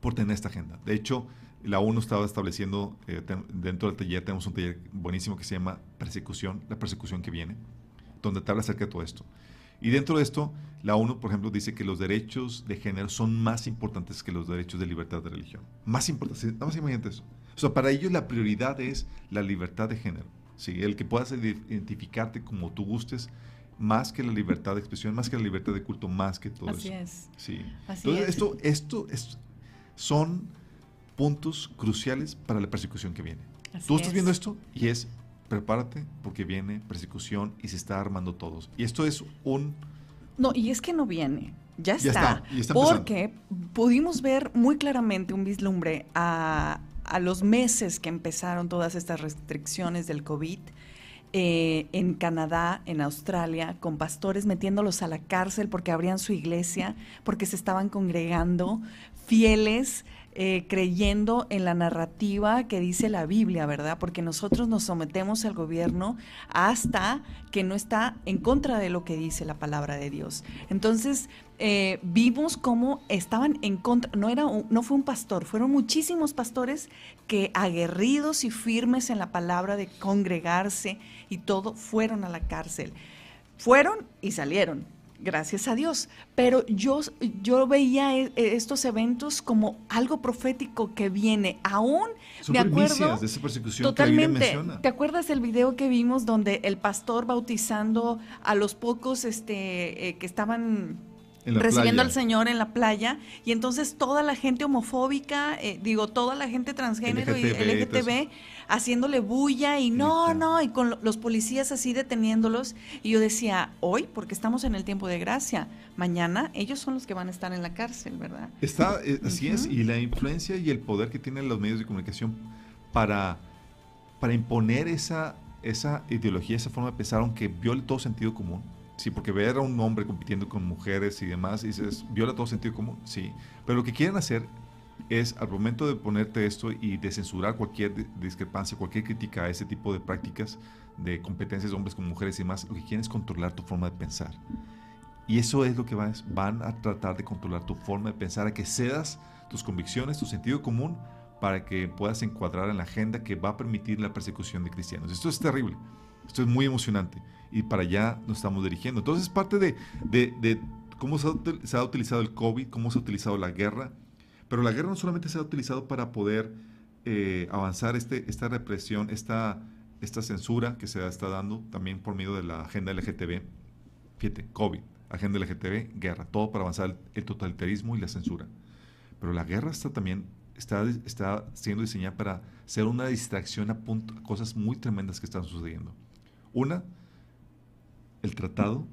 por tener esta agenda. De hecho, la ONU estaba estableciendo, eh, dentro del taller tenemos un taller buenísimo que se llama Persecución, la persecución que viene, donde te habla acerca de todo esto. Y dentro de esto, la ONU, por ejemplo, dice que los derechos de género son más importantes que los derechos de libertad de religión. Más importantes. Nada más imagínate eso. O sea, para ellos la prioridad es la libertad de género. ¿sí? El que puedas identificarte como tú gustes, más que la libertad de expresión, más que la libertad de culto, más que todo Así eso. es. Sí. Así Entonces, es. esto, esto es- son puntos cruciales para la persecución que viene. Así Tú estás es. viendo esto y es, prepárate porque viene persecución y se está armando todos. Y esto es un... No, y es que no viene. Ya Ya está. está, y está empezando. porque pudimos ver muy claramente un vislumbre a, a los meses que empezaron todas estas restricciones del COVID eh, en Canadá, en Australia, con pastores metiéndolos a la cárcel porque abrían su iglesia, porque se estaban congregando fieles, eh, creyendo en la narrativa que dice la Biblia, ¿verdad? Porque nosotros nos sometemos al gobierno hasta que no está en contra de lo que dice la palabra de Dios. Entonces, eh, vimos cómo estaban en contra, no, era no fue un pastor, fueron muchísimos pastores que aguerridos y firmes en la palabra de congregarse y todo, fueron a la cárcel. Fueron y salieron, gracias a Dios. Pero yo, yo veía e- estos eventos como algo profético que viene. Aún Son me acuerdo. de esa persecución que Totalmente. menciona. ¿Te acuerdas del video que vimos donde el pastor bautizando a los pocos este, eh, que estaban recibiendo playa. al Señor en la playa y entonces toda la gente homofóbica, eh, digo, toda la gente transgénero y LGTB, LGTB haciéndole bulla y no, no, y con lo- los policías así deteniéndolos. Y yo decía, hoy, porque estamos en el tiempo de gracia, mañana ellos son los que van a estar en la cárcel, ¿verdad? Está, eh, así es, y la influencia y el poder que tienen los medios de comunicación para, para imponer esa, esa ideología, esa forma de pensar, aunque viole todo sentido común. Sí, porque ver a un hombre compitiendo con mujeres y demás, dices, viola todo sentido común, sí. Pero lo que quieren hacer es, al momento de ponerte esto y de censurar cualquier di- discrepancia, cualquier crítica a ese tipo de prácticas de competencias de hombres con mujeres y demás, lo que quieren es controlar tu forma de pensar. Y eso es lo que van, van a tratar de controlar tu forma de pensar, a que cedas tus convicciones, tu sentido común, para que puedas encuadrar en la agenda que va a permitir la persecución de cristianos. Esto es terrible, esto es muy emocionante y para allá nos estamos dirigiendo. Entonces es parte de, cómo se ha, utilizado el COVID, cómo se ha utilizado la guerra, pero la guerra no solamente se ha utilizado para poder eh, avanzar este, esta represión, esta, censura que se está dando también por medio de la agenda LGTB. Fíjate, COVID, agenda LGTB, guerra, todo para avanzar el totalitarismo y la censura. Pero la guerra está también está, está siendo diseñada para ser una distracción a, cosas muy tremendas que están sucediendo. Una, el tratado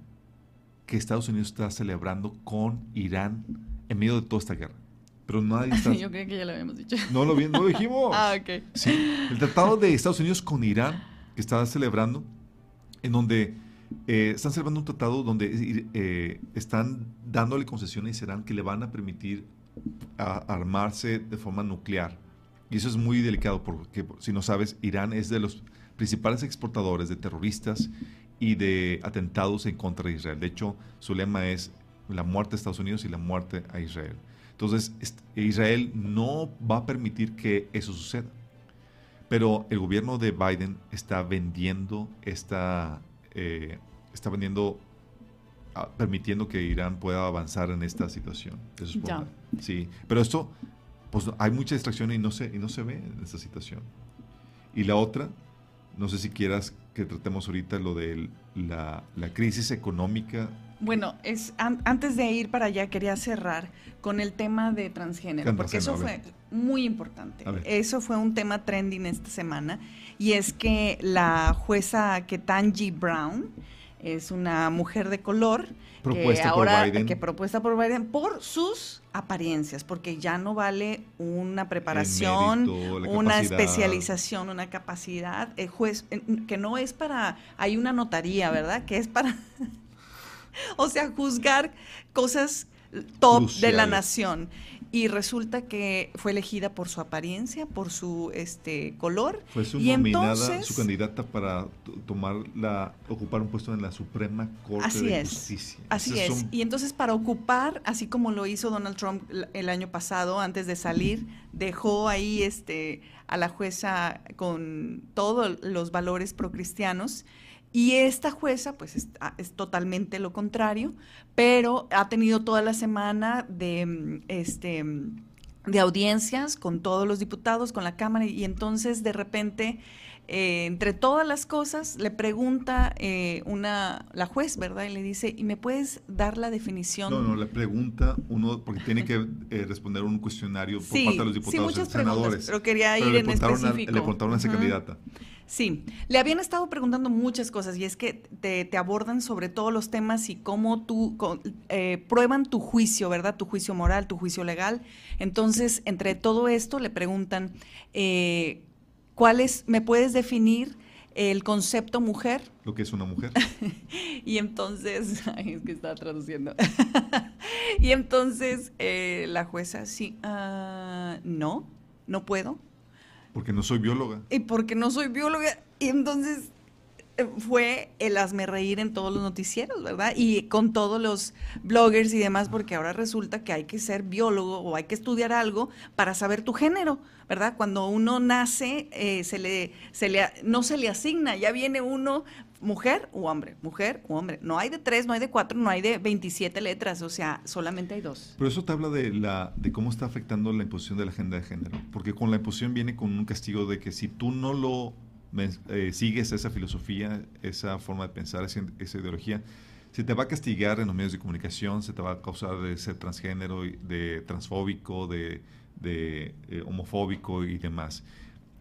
que Estados Unidos está celebrando con Irán en medio de toda esta guerra. Pero nadie [LAUGHS] está... Yo creo que ya lo habíamos dicho. No lo, no lo dijimos. [LAUGHS] ah, ok. Sí, el tratado de Estados Unidos con Irán que está celebrando, en donde eh, están celebrando un tratado donde eh, están dándole concesiones a Irán que le van a permitir a armarse de forma nuclear. Y eso es muy delicado porque, si no sabes, Irán es de los principales exportadores de terroristas y de atentados en contra de Israel. De hecho, su lema es la muerte a Estados Unidos y la muerte a Israel. Entonces, Israel no va a permitir que eso suceda. Pero el gobierno de Biden está vendiendo esta, eh, está vendiendo permitiendo que Irán pueda avanzar en esta situación. Eso es Sí, pero esto, pues hay mucha distracción y no se, y no se ve en esta situación. Y la otra, no sé si quieras que tratemos ahorita lo de la, la crisis económica. Bueno, es antes de ir para allá quería cerrar con el tema de transgénero, porque eso fue muy importante. Eso fue un tema trending esta semana y es que la jueza Ketanji Brown es una mujer de color propuesta que ahora por Biden. que propuesta por Biden por sus apariencias, porque ya no vale una preparación, una especialización, una capacidad, el juez que no es para hay una notaría, ¿verdad? Que es para [LAUGHS] o sea, juzgar cosas top de la nación y resulta que fue elegida por su apariencia, por su este color. Fue su y nominada, su candidata para tomar la, ocupar un puesto en la Suprema Corte así de es, Justicia. Así es. Y entonces para ocupar, así como lo hizo Donald Trump el año pasado, antes de salir, dejó ahí este a la jueza con todos los valores procristianos y esta jueza, pues es, ah, es, totalmente lo contrario, pero ha tenido toda la semana de, mm, este, mm, de audiencias con todos los diputados, con la Cámara, y entonces de repente, eh, entre todas las cosas, le pregunta eh, una, la juez, ¿verdad? Y le dice, ¿y me puedes dar la definición? No, no, le pregunta uno, porque tiene que eh, responder un cuestionario por parte de los diputados sí, muchas y senadores. pero quería ir en específico. le preguntaron a esa candidata. Sí, le habían estado preguntando muchas cosas y es que te, abordan sobre todos los temas y cómo tú eh, prueban tu juicio, ¿verdad? Tu juicio moral, tu juicio legal. Entonces, entre todo esto le preguntan, eh, ¿cuál es, me puedes definir el concepto mujer? Lo que es una mujer. [LAUGHS] y entonces, [LAUGHS] ay, es que estaba traduciendo. [LAUGHS] y entonces eh, la jueza, sí, uh, no, no puedo porque no soy bióloga. Y porque no soy bióloga. Y entonces fue el hazme reír en todos los noticieros, ¿verdad? Y con todos los bloggers y demás, porque ahora resulta que hay que ser biólogo o hay que estudiar algo para saber tu género, ¿verdad? Cuando uno nace, eh, se le, no se le asigna, ya viene uno mujer u hombre, mujer u hombre. No hay de tres, no hay de cuatro, no hay de 27 letras, o sea, solamente hay dos. Pero eso te habla de, la, de cómo está afectando la imposición de la agenda de género, porque con la imposición viene con un castigo de que si tú no lo eh, sigues esa filosofía, esa forma de pensar, esa, ideología, se te va a castigar en los medios de comunicación, se te va a causar de ser transgénero, de transfóbico, de, eh, homofóbico y demás.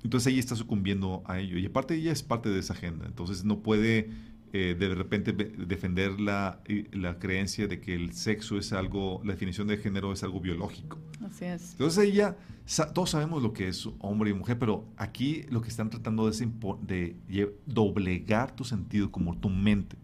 Entonces ella está sucumbiendo a ello. Y aparte ella es parte de esa agenda. Entonces no puede eh, de repente defender la, la, creencia de que el sexo es algo, la definición de género es algo biológico. Así es. Entonces ella, todos sabemos lo que es hombre y mujer, pero aquí lo que están tratando es de doblegar tu sentido, como tu mente.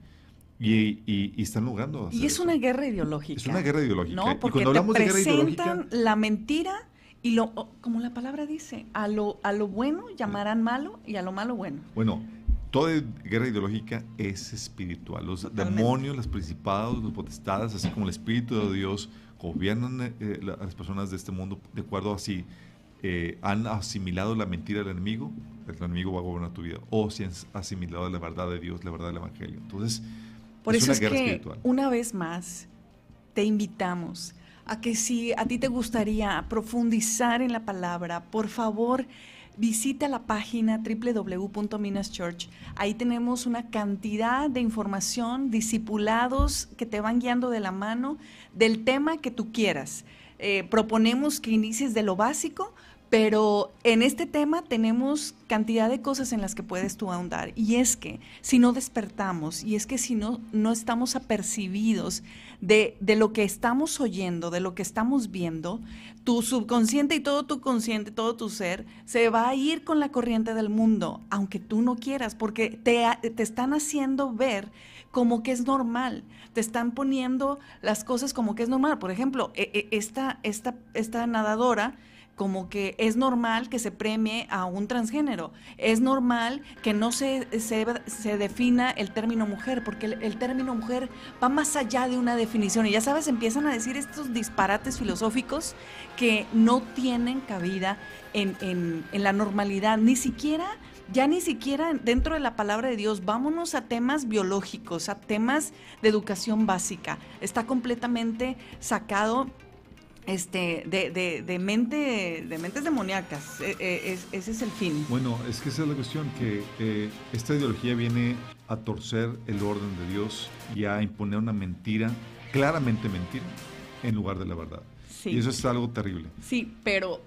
Y, y, están logrando. y es una guerra ideológica. Es una guerra ideológica. No, porque cuando hablamos de guerra ideológica, la mentira y lo, como la palabra dice, a lo, a lo bueno llamarán malo y a lo malo bueno. Bueno, toda guerra ideológica es espiritual. Los demonios, los principados, los potestades, así como el Espíritu de Dios, gobiernan eh, eh, las personas de este mundo de acuerdo a si eh, han asimilado la mentira del enemigo, el enemigo va a gobernar tu vida, o si han asimilado la verdad de Dios, la verdad del Evangelio. Entonces, por eso es que, una vez más, te invitamos a que si a ti te gustaría profundizar en la palabra, por favor, visita la página www.minaschurch. Ahí tenemos una cantidad de información, discipulados que te van guiando de la mano del tema que tú quieras. Eh, proponemos que inicies de lo básico, pero en este tema tenemos cantidad de cosas en las que puedes tú ahondar. Y es que si no despertamos, y es que si no, no estamos apercibidos de, de, lo que estamos oyendo, de lo que estamos viendo, tu subconsciente y todo tu consciente, todo tu ser, se va a ir con la corriente del mundo, aunque tú no quieras, porque te, te están haciendo ver como que es normal, te están poniendo las cosas como que es normal. Por ejemplo, e, e, esta, esta, esta nadadora como que es normal que se premie a un transgénero. Es normal que no se, se, defina el término mujer, porque el, término mujer va más allá de una definición. Y ya sabes, empiezan a decir estos disparates filosóficos que no tienen cabida en, en la normalidad, ni siquiera ya ni siquiera dentro de la palabra de Dios, vámonos a temas biológicos, a temas de educación básica. Está completamente sacado este, de, de, de, mente, de mentes demoníacas. E, e, ese es el fin. Bueno, es que esa es la cuestión, que eh, esta ideología viene a torcer el orden de Dios y a imponer una mentira, claramente mentira, en lugar de la verdad. Y eso es algo terrible. Sí, pero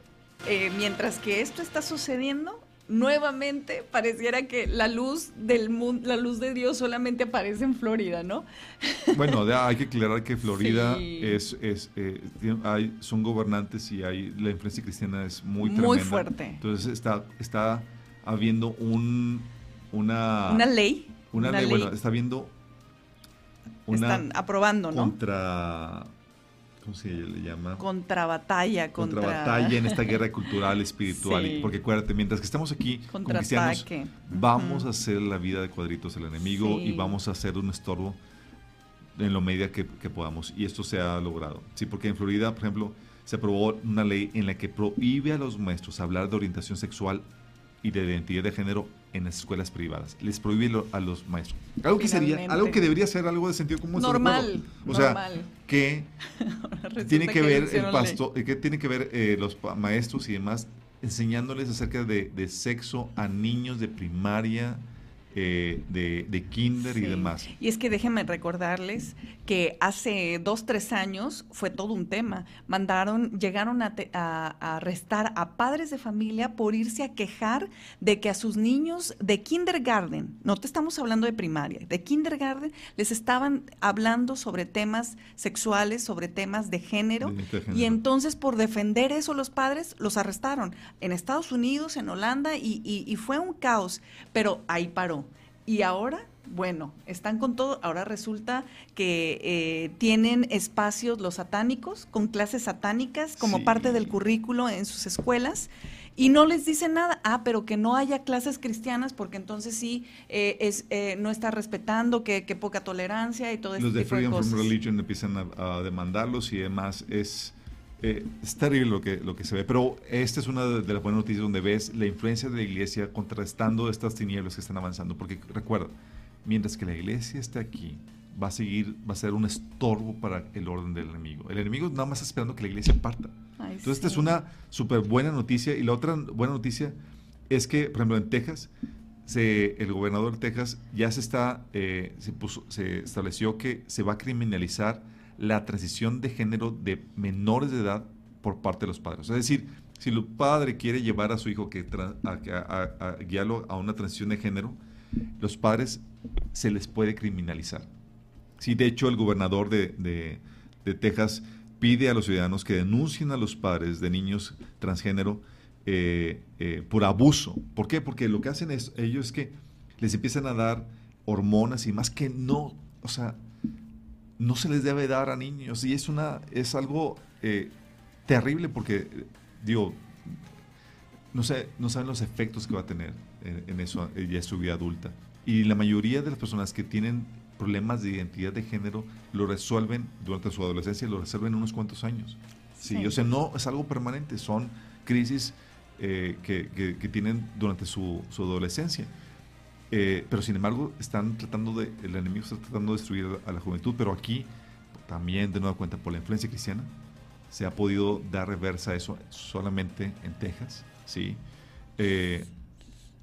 eh, mientras que esto está sucediendo, nuevamente pareciera que la luz del mundo, la luz de Dios solamente aparece en Florida, ¿no? [LAUGHS] Bueno, hay que aclarar que Florida es, es eh, hay, son gobernantes y hay la influencia cristiana es muy tremenda. Muy fuerte. Entonces está, está habiendo un una una ley. Una, ley, bueno, está habiendo una están aprobando, ¿no? Contra ¿cómo se le llama? Contra batalla, contra, batalla en esta guerra [LAUGHS] cultural, espiritual. Porque acuérdate, mientras que estamos aquí con cristianos, vamos a hacer la vida de cuadritos al enemigo y vamos a hacer un estorbo en lo media que, podamos. Y esto se ha logrado. Sí, porque en Florida, por ejemplo, se aprobó una ley en la que prohíbe a los maestros hablar de orientación sexual y de identidad de género en las escuelas privadas. Les prohíbe a los maestros. Algo que sería, algo que debería ser algo de sentido común. Normal. O sea, que [LAUGHS] tiene que, ver el pastor, que tiene que ver eh, los maestros y demás enseñándoles acerca de, de sexo a niños de primaria, eh, de, kinder y demás. Y es que déjenme recordarles que hace dos, tres años fue todo un tema. Mandaron, llegaron a, arrestar a padres de familia por irse a quejar de que a sus niños de kindergarten, no te estamos hablando de primaria, de kindergarten, les estaban hablando sobre temas sexuales, sobre temas de género, y entonces por defender eso los padres los arrestaron en Estados Unidos, en Holanda, y fue un caos, pero ahí paró y ahora, bueno, están con todo. Ahora resulta que eh, tienen espacios los satánicos con clases satánicas como parte del currículo en sus escuelas y no les dicen nada. Ah, pero que no haya clases cristianas porque entonces sí eh, es eh, no está respetando, que, poca tolerancia y todo eso. Los de Freedom from Religion empiezan a, demandarlos y demás. Es, es terrible lo que, lo que se ve, pero esta es una de, las buenas noticias donde ves la influencia de la iglesia contrastando estas tinieblas que están avanzando, porque recuerda, mientras que la iglesia esté aquí, va a seguir, va a ser un estorbo para el orden del enemigo. El enemigo nada más está esperando que la iglesia parta. Entonces, esta es una súper buena noticia. Y la otra buena noticia es que, por ejemplo, en Texas, se, el gobernador de Texas ya se está, eh, se, puso, se estableció que se va a criminalizar la transición de género de menores de edad por parte de los padres. Es decir, si el padre quiere llevar a su hijo que a, guiarlo a una transición de género, los padres se les puede criminalizar. Sí, de hecho, el gobernador de, Texas pide a los ciudadanos que denuncien a los padres de niños transgénero eh, eh, por abuso. ¿Por qué? Porque lo que hacen es, ellos es que les empiezan a dar hormonas y más que no, o sea, no se les debe dar a niños y es una es algo eh, terrible porque digo no sé no saben los efectos que va a tener en, eso ya su vida adulta Y la mayoría de las personas que tienen problemas de identidad de género lo resuelven durante su adolescencia, lo resuelven en unos cuantos años. Sí, o sea, no es algo permanente, son crisis eh, que, que, tienen durante su, su adolescencia. Eh, pero sin embargo, están tratando de, el enemigo está tratando de destruir a la juventud, pero aquí también de nueva cuenta por la influencia cristiana se ha podido dar reversa a eso solamente en Texas, ¿sí? Eh,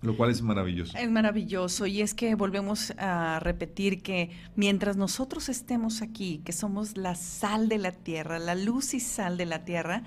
lo cual es maravilloso. Es maravilloso y es que volvemos a repetir que mientras nosotros estemos aquí, que somos la sal de la tierra, la luz y sal de la tierra,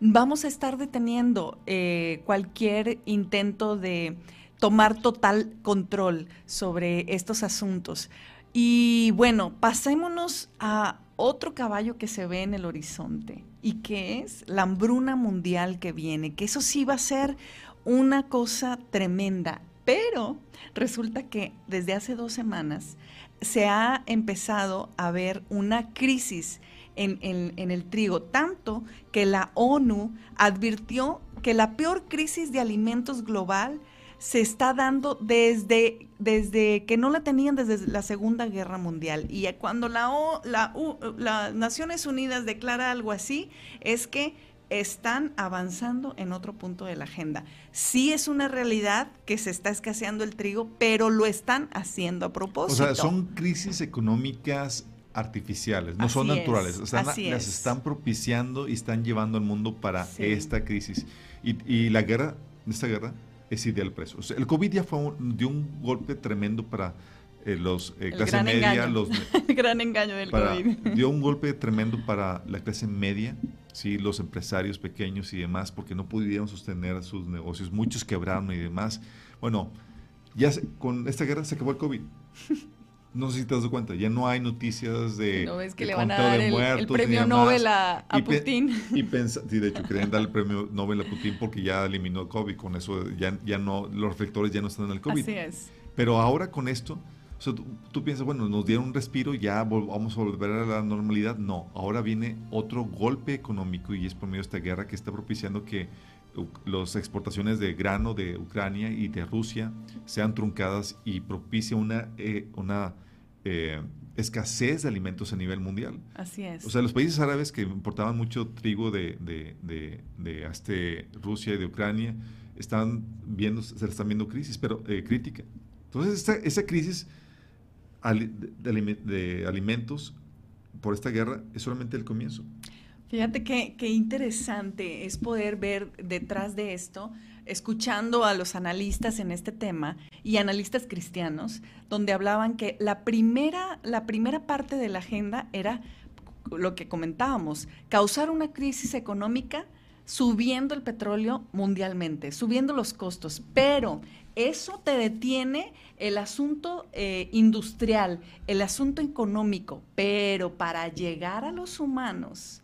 vamos a estar deteniendo eh, cualquier intento de tomar total control sobre estos asuntos. Y bueno, pasémonos a otro caballo que se ve en el horizonte y que es la hambruna mundial que viene, que eso sí va a ser una cosa tremenda, pero resulta que desde hace dos semanas se ha empezado a ver una crisis en, el trigo, tanto que la ONU advirtió que la peor crisis de alimentos global se está dando desde, desde que no la tenían desde la Segunda Guerra Mundial. Y cuando la, la, las Naciones Unidas declara algo así, es que están avanzando en otro punto de la agenda. Sí es una realidad que se está escaseando el trigo, pero lo están haciendo a propósito. O sea, son crisis económicas artificiales, no son naturales. O sea, las están propiciando y están llevando al mundo para esta crisis. Y, la guerra, esta guerra, es ideal precio. O sea, el COVID ya fue dio un golpe tremendo para eh, los eh, clase media, los [LAUGHS] el gran engaño del COVID. [LAUGHS] Dio un golpe tremendo para la clase media, sí, los empresarios pequeños y demás, porque no pudieron sostener sus negocios, muchos quebraron y demás. Bueno, ya con esta guerra se acabó el COVID. [LAUGHS] No sé si te das cuenta, ya no hay noticias de. No es que le van a dar el, premio Nobel a, Putin. [LAUGHS] y pensa, sí, de hecho, querían dar el premio Nobel a Putin porque ya eliminó el COVID. Con eso ya, ya no, los reflectores ya no están en el COVID. Así es. Pero ahora con esto, tú, piensas, bueno, nos dieron un respiro, ya vamos a volver a la normalidad. No, ahora viene otro golpe económico y es por medio de esta guerra que está propiciando que las exportaciones de grano de Ucrania y de Rusia sean truncadas y propicia una, eh, una eh, escasez de alimentos a nivel mundial. Así es. O sea, los países árabes que importaban mucho trigo de, de, de, de este, Rusia y de Ucrania están viendo, se están viendo crisis, pero eh, crítica. Entonces, esta, esa crisis de, alimentos por esta guerra es solamente el comienzo. Fíjate qué, interesante es poder ver detrás de esto, escuchando a los analistas en este tema y analistas cristianos, donde hablaban que la primera, la primera parte de la agenda era lo que comentábamos, causar una crisis económica subiendo el petróleo mundialmente, subiendo los costos, pero eso te detiene el asunto eh, industrial, el asunto económico, pero para llegar a los humanos,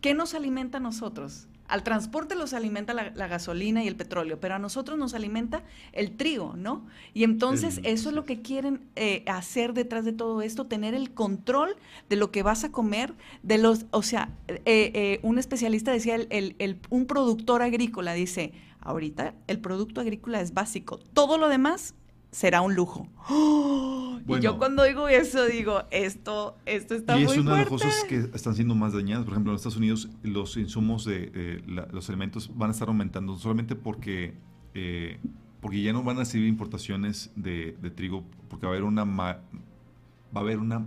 ¿qué nos alimenta a nosotros? Al transporte los alimenta la, gasolina y el petróleo, pero a nosotros nos alimenta el trigo, ¿no? Y entonces eso es lo que quieren eh, hacer detrás de todo esto, tener el control de lo que vas a comer, de los, o sea, eh, un especialista decía, el, un productor agrícola dice, ahorita el producto agrícola es básico, todo lo demás será un lujo. [GASPS] y yo cuando digo eso digo, esto, esto está muy fuerte. Y es una de las cosas que están siendo más dañadas. Por ejemplo, en Estados Unidos los insumos de los alimentos van a estar aumentando solamente porque, eh, porque ya no van a recibir importaciones de, trigo, porque va a haber una va a haber una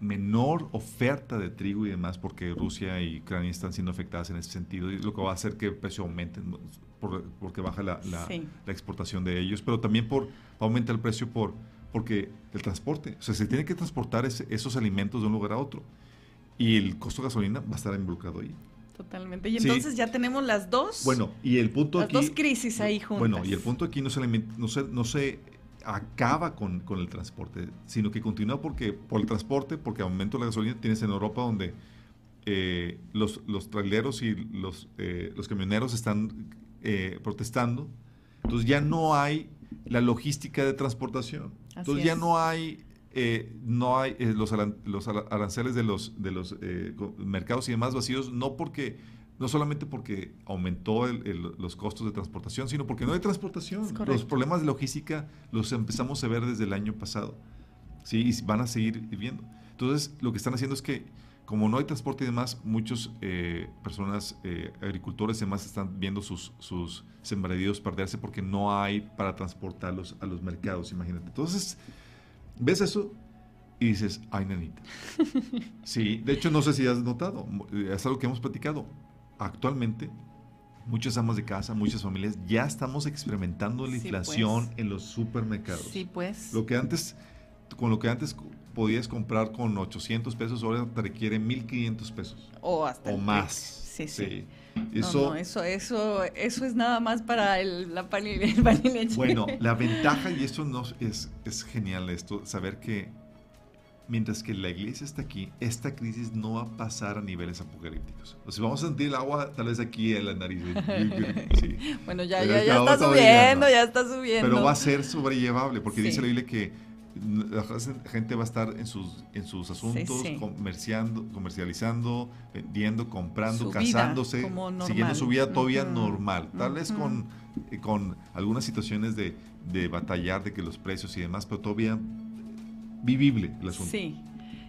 menor oferta de trigo y demás porque Rusia y Ucrania están siendo afectadas en ese sentido y lo que va a hacer que el precio aumente porque baja la, la, exportación de ellos, pero también por aumenta el precio por porque el transporte, o sea, se tiene que transportar esos alimentos de un lugar a otro y el costo de gasolina va a estar involucrado ahí. Totalmente. Y entonces ya tenemos las dos. Bueno, y el punto las dos crisis ahí juntas. Bueno, y el punto aquí no se, no se, no se acaba con, con, el transporte, sino que continúa porque por el transporte, porque aumento la gasolina tienes en Europa donde eh, los, los traileros y los, eh, los camioneros están eh, protestando. Entonces ya no hay la logística de transportación. Entonces ya no hay, no hay los, los, aranceles de los, de los mercados y demás vacíos, no porque no solamente porque aumentó los costos de transportación, sino porque no hay transportación. Los problemas de logística los empezamos a ver desde el año pasado. ¿sí? Y van a seguir viviendo. Entonces, lo que están haciendo es que, como no hay transporte y demás, muchas eh, personas, eh, agricultores y demás, están viendo sus, sus sembradíos perderse porque no hay para transportarlos a los mercados, imagínate. Entonces, ves eso y dices, ay, nanita. [LAUGHS] sí, de hecho, no sé si has notado, es algo que hemos platicado actualmente muchas amas de casa, muchas familias, ya estamos experimentando la inflación pues. en los supermercados. Sí, pues. Lo que antes, con lo que antes podías comprar con 800 pesos, ahora te requiere 1500 pesos. O hasta o más. Sí, sí. Eso, eso, eso, eso es nada más para el, la pan el Bueno, la [LAUGHS] ventaja, y esto no, es, es genial esto, saber que mientras que la iglesia está aquí, esta crisis no va a pasar a niveles apocalípticos. O sea, vamos a sentir el agua tal vez aquí en la nariz. [LAUGHS] Bueno, ya, ya, ya está subiendo, ya está subiendo. Pero va a ser sobrellevable, porque dice la Biblia que la gente va a estar en sus, en sus asuntos, comerciando, comercializando, vendiendo, comprando, casándose, siguiendo su vida todavía normal. Tal vez con, eh, con algunas situaciones de, de batallar, de que los precios y demás, pero todavía vivible el asunto. Sí.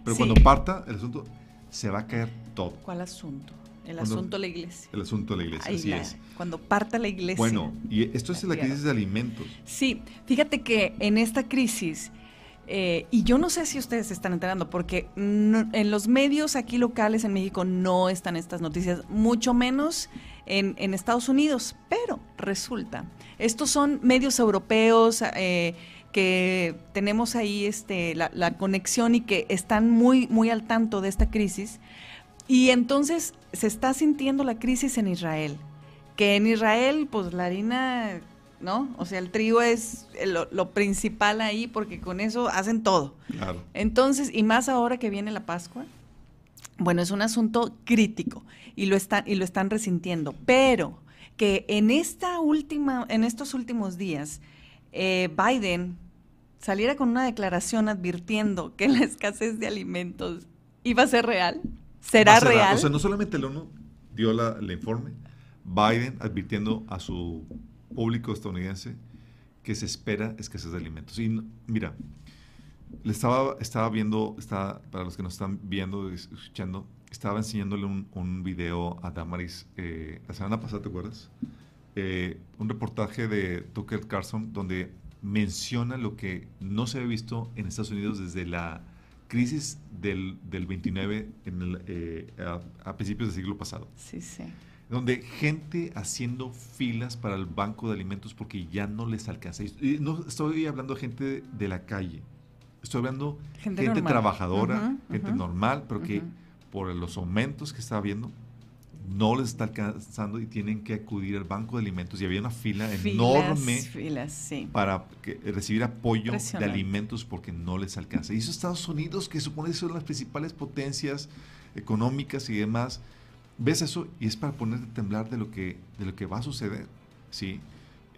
Pero cuando parta el asunto, se va a caer todo. ¿Cuál asunto? El asunto de la iglesia. El asunto de la iglesia, así es. Cuando parta la iglesia. Bueno, y esto es la crisis de alimentos. Sí, fíjate que en esta crisis, eh, y yo no sé si ustedes se están enterando, porque en los medios aquí locales en México no están estas noticias, mucho menos en, Estados Unidos, pero resulta, estos son medios europeos, eh, que tenemos ahí este, la, conexión y que están muy, muy al tanto de esta crisis. Y entonces se está sintiendo la crisis en Israel, que en Israel, pues la harina, ¿no? O sea, el trigo es lo, principal ahí porque con eso hacen todo. Claro. Entonces, y más ahora que viene la Pascua, bueno, es un asunto crítico y lo están, y lo están resintiendo. Pero que en esta última, en estos últimos días, eh, Biden saliera con una declaración advirtiendo que la escasez de alimentos iba a ser real, será real. O sea, no solamente el ONU dio la, el informe, Biden advirtiendo a su público estadounidense que se espera escasez de alimentos. Y mira, le estaba, estaba viendo, está, para los que nos están viendo, escuchando, estaba enseñándole un, un video a Damaris eh, la semana pasada, ¿te acuerdas? Eh, un reportaje de Tucker Carlson donde menciona lo que no se había visto en Estados Unidos desde la crisis del, del 29 en eh, a, principios del siglo pasado. Sí, sí. Donde gente haciendo filas para el banco de alimentos porque ya no les alcanza. Y no estoy hablando de gente de la calle. Estoy hablando gente, gente trabajadora, gente normal, pero que por los aumentos que está habiendo, no les está alcanzando y tienen que acudir al banco de alimentos. Y había una fila enorme para recibir apoyo de alimentos porque no les alcanza. Y eso Estados Unidos, que supone que son las principales potencias económicas y demás, ves eso y es para ponerte a temblar de lo que, de lo que va a suceder. ¿sí?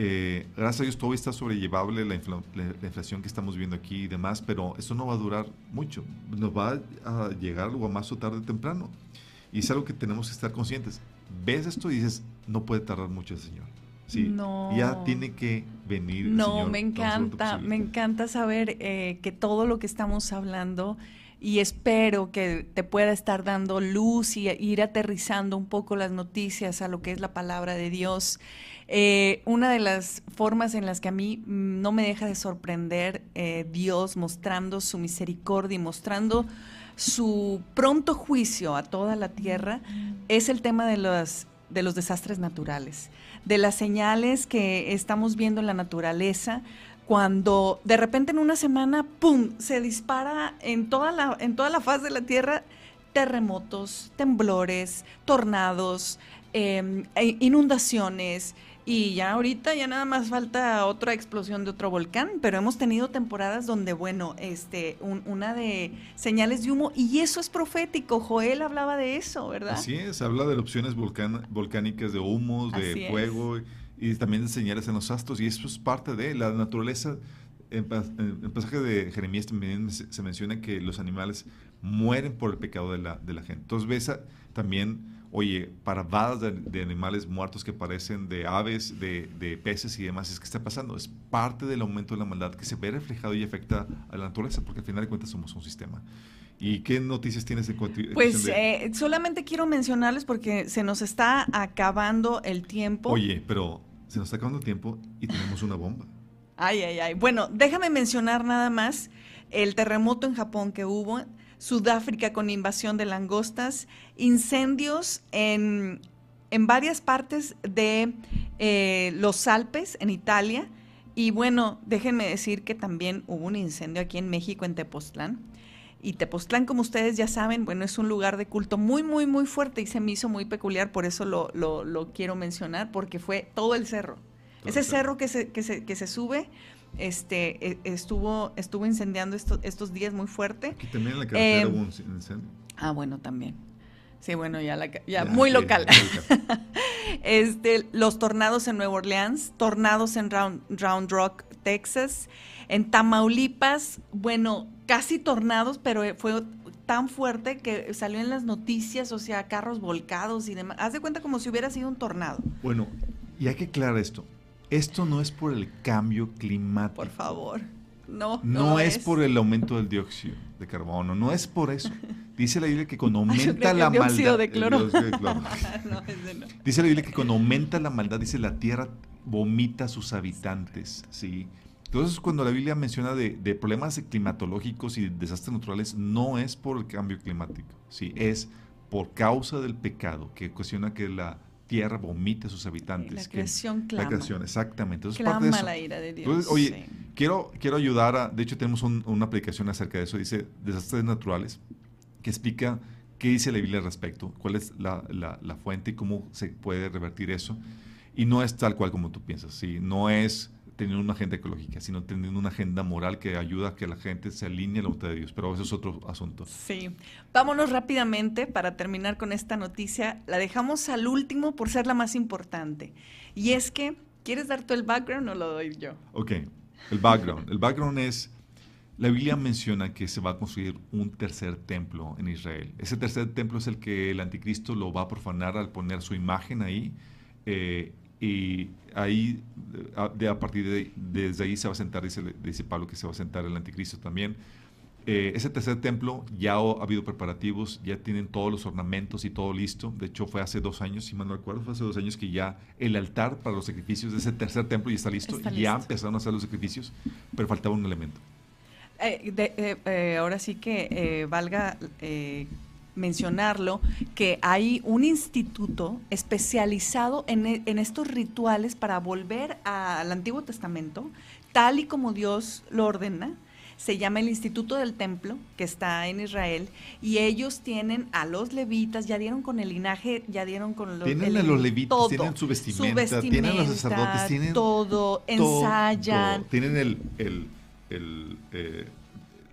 Eh, gracias a Dios todo está sobrellevable la, inflación que estamos viendo aquí y demás, pero eso no va a durar mucho. Nos va a llegar algo más o tarde o temprano. Y es algo que tenemos que estar conscientes. Ves esto y dices, no puede tardar mucho el Señor. Sí, no. ya tiene que venir. El no, me encanta, me encanta saber eh, que todo lo que estamos hablando y espero que te pueda estar dando luz y ir aterrizando un poco las noticias a lo que es la palabra de Dios. Eh, una de las formas en las que a mí no me deja de sorprender eh, Dios mostrando su misericordia y mostrando su pronto juicio a toda la tierra es el tema de los, de los desastres naturales, de las señales que estamos viendo en la naturaleza, cuando de repente en una semana, ¡pum!, se dispara en toda la, en toda la faz de la tierra terremotos, temblores, tornados, em, e inundaciones, y ya ahorita ya nada más falta otra explosión de otro volcán, pero hemos tenido temporadas donde, bueno, este, una de señales de humo, y eso es profético. Joel hablaba de eso, ¿verdad? Así es, habla de erupciones volcánicas, de humos, de fuego, y también señales en los astros, y eso es parte de la naturaleza. En, el pasaje de Jeremías también se, menciona que los animales mueren por el pecado de la, de la gente. Entonces ves también oye, parvadas de, de animales muertos que parecen de aves, de, de peces y demás, es que está pasando. Es parte del aumento de la maldad que se ve reflejado y afecta a la naturaleza, porque al final de cuentas somos un sistema. ¿Y qué noticias tienes en Pues de- eh, solamente quiero mencionarles porque se nos está acabando el tiempo. Oye, pero se nos está acabando tiempo y tenemos una bomba. Ay, ay, ay. Bueno, déjame mencionar nada más el terremoto en Japón que hubo, Sudáfrica con invasión de langostas, incendios en, en varias partes de eh, los Alpes, en Italia. Y bueno, déjenme decir que también hubo un incendio aquí en México, en Tepoztlán. Y Tepoztlán, como ustedes ya saben, bueno, es un lugar de culto muy, muy, muy fuerte y se me hizo muy peculiar, por eso lo, lo- lo quiero mencionar, porque fue todo el cerro. Todo Ese el cerro. cerro que se, que se, que se sube este, e- estuvo, estuvo incendiando esto- estos días muy fuerte. Aquí también en la carretera Eh, hubo un incendio. Ah, bueno, también. Sí, bueno, ya, la ya, Ya, muy local. local. [LAUGHS] Este, los tornados en Nueva Orleans, tornados en Round, Round Rock, Texas, en Tamaulipas, bueno, casi tornados, pero eh, fue tan fuerte que salió en las noticias, o sea, carros volcados y demás. Haz de cuenta como si hubiera sido un tornado, Bueno, y hay que aclarar esto. Esto no es por el cambio climático. por favor. No, No, es, por el aumento del dióxido de carbono, no es por eso. Dice la Biblia que cuando [LAUGHS] yo aumenta la el maldad. de cloro. dióxido de cloro. [LAUGHS] no, no. Dice la Biblia que cuando aumenta la maldad, dice la tierra vomita a sus habitantes, ¿sí? Entonces, cuando la Biblia menciona de, de problemas climatológicos y desastres naturales, no es por el cambio climático, ¿sí? Es por causa del pecado que ocasiona que la tierra vomite a sus habitantes. La que- creación clama. La creación, exactamente. Entonces, parte de Clama eso. la ira de Dios. Entonces, oye, sí. quiero, quiero ayudar a, de hecho tenemos un- una aplicación acerca de eso, dice desastres naturales, que explica qué dice la Biblia al respecto, cuál es la, la- la fuente y cómo se puede revertir eso. Y no es tal cual como tú piensas, ¿sí? no es teniendo una agenda ecológica, sino teniendo una agenda moral que ayuda a que la gente se alinee a la voluntad de Dios. Pero eso es otro asunto. Sí. Vámonos rápidamente para terminar con esta noticia. La dejamos al último por ser la más importante. Y es que, ¿quieres dar tú el background o lo doy yo? Ok, el background. El background es, la Biblia menciona que se va a construir un tercer templo en Israel. Ese tercer templo es el que el anticristo lo va a profanar al poner su imagen ahí. eh, y ahí, a, de, a partir de desde ahí se va a sentar, dice, dice Pablo que se va a sentar el anticristo también. Eh, ese tercer templo ya ha habido preparativos, ya tienen todos los ornamentos y todo listo. De hecho, fue hace dos años, si mal no recuerdo, fue hace dos años que ya el altar para los sacrificios de ese tercer templo ya está listo. Está Ya listo. empezaron a hacer los sacrificios, pero faltaba un elemento. Eh, de- eh, eh, ahora sí que eh, valga eh, mencionarlo, que hay un instituto especializado en, e- en estos rituales para volver al Antiguo Testamento, tal y como Dios lo ordena. Se llama el Instituto del Templo, que está en Israel, y ellos tienen a los levitas, ya dieron con el linaje, ya dieron con los, Tienen el- a los levitas, todo, tienen su su vestimenta, tienen a los sacerdotes, tienen todo, ensayan, todo. Tienen el, el, el, eh,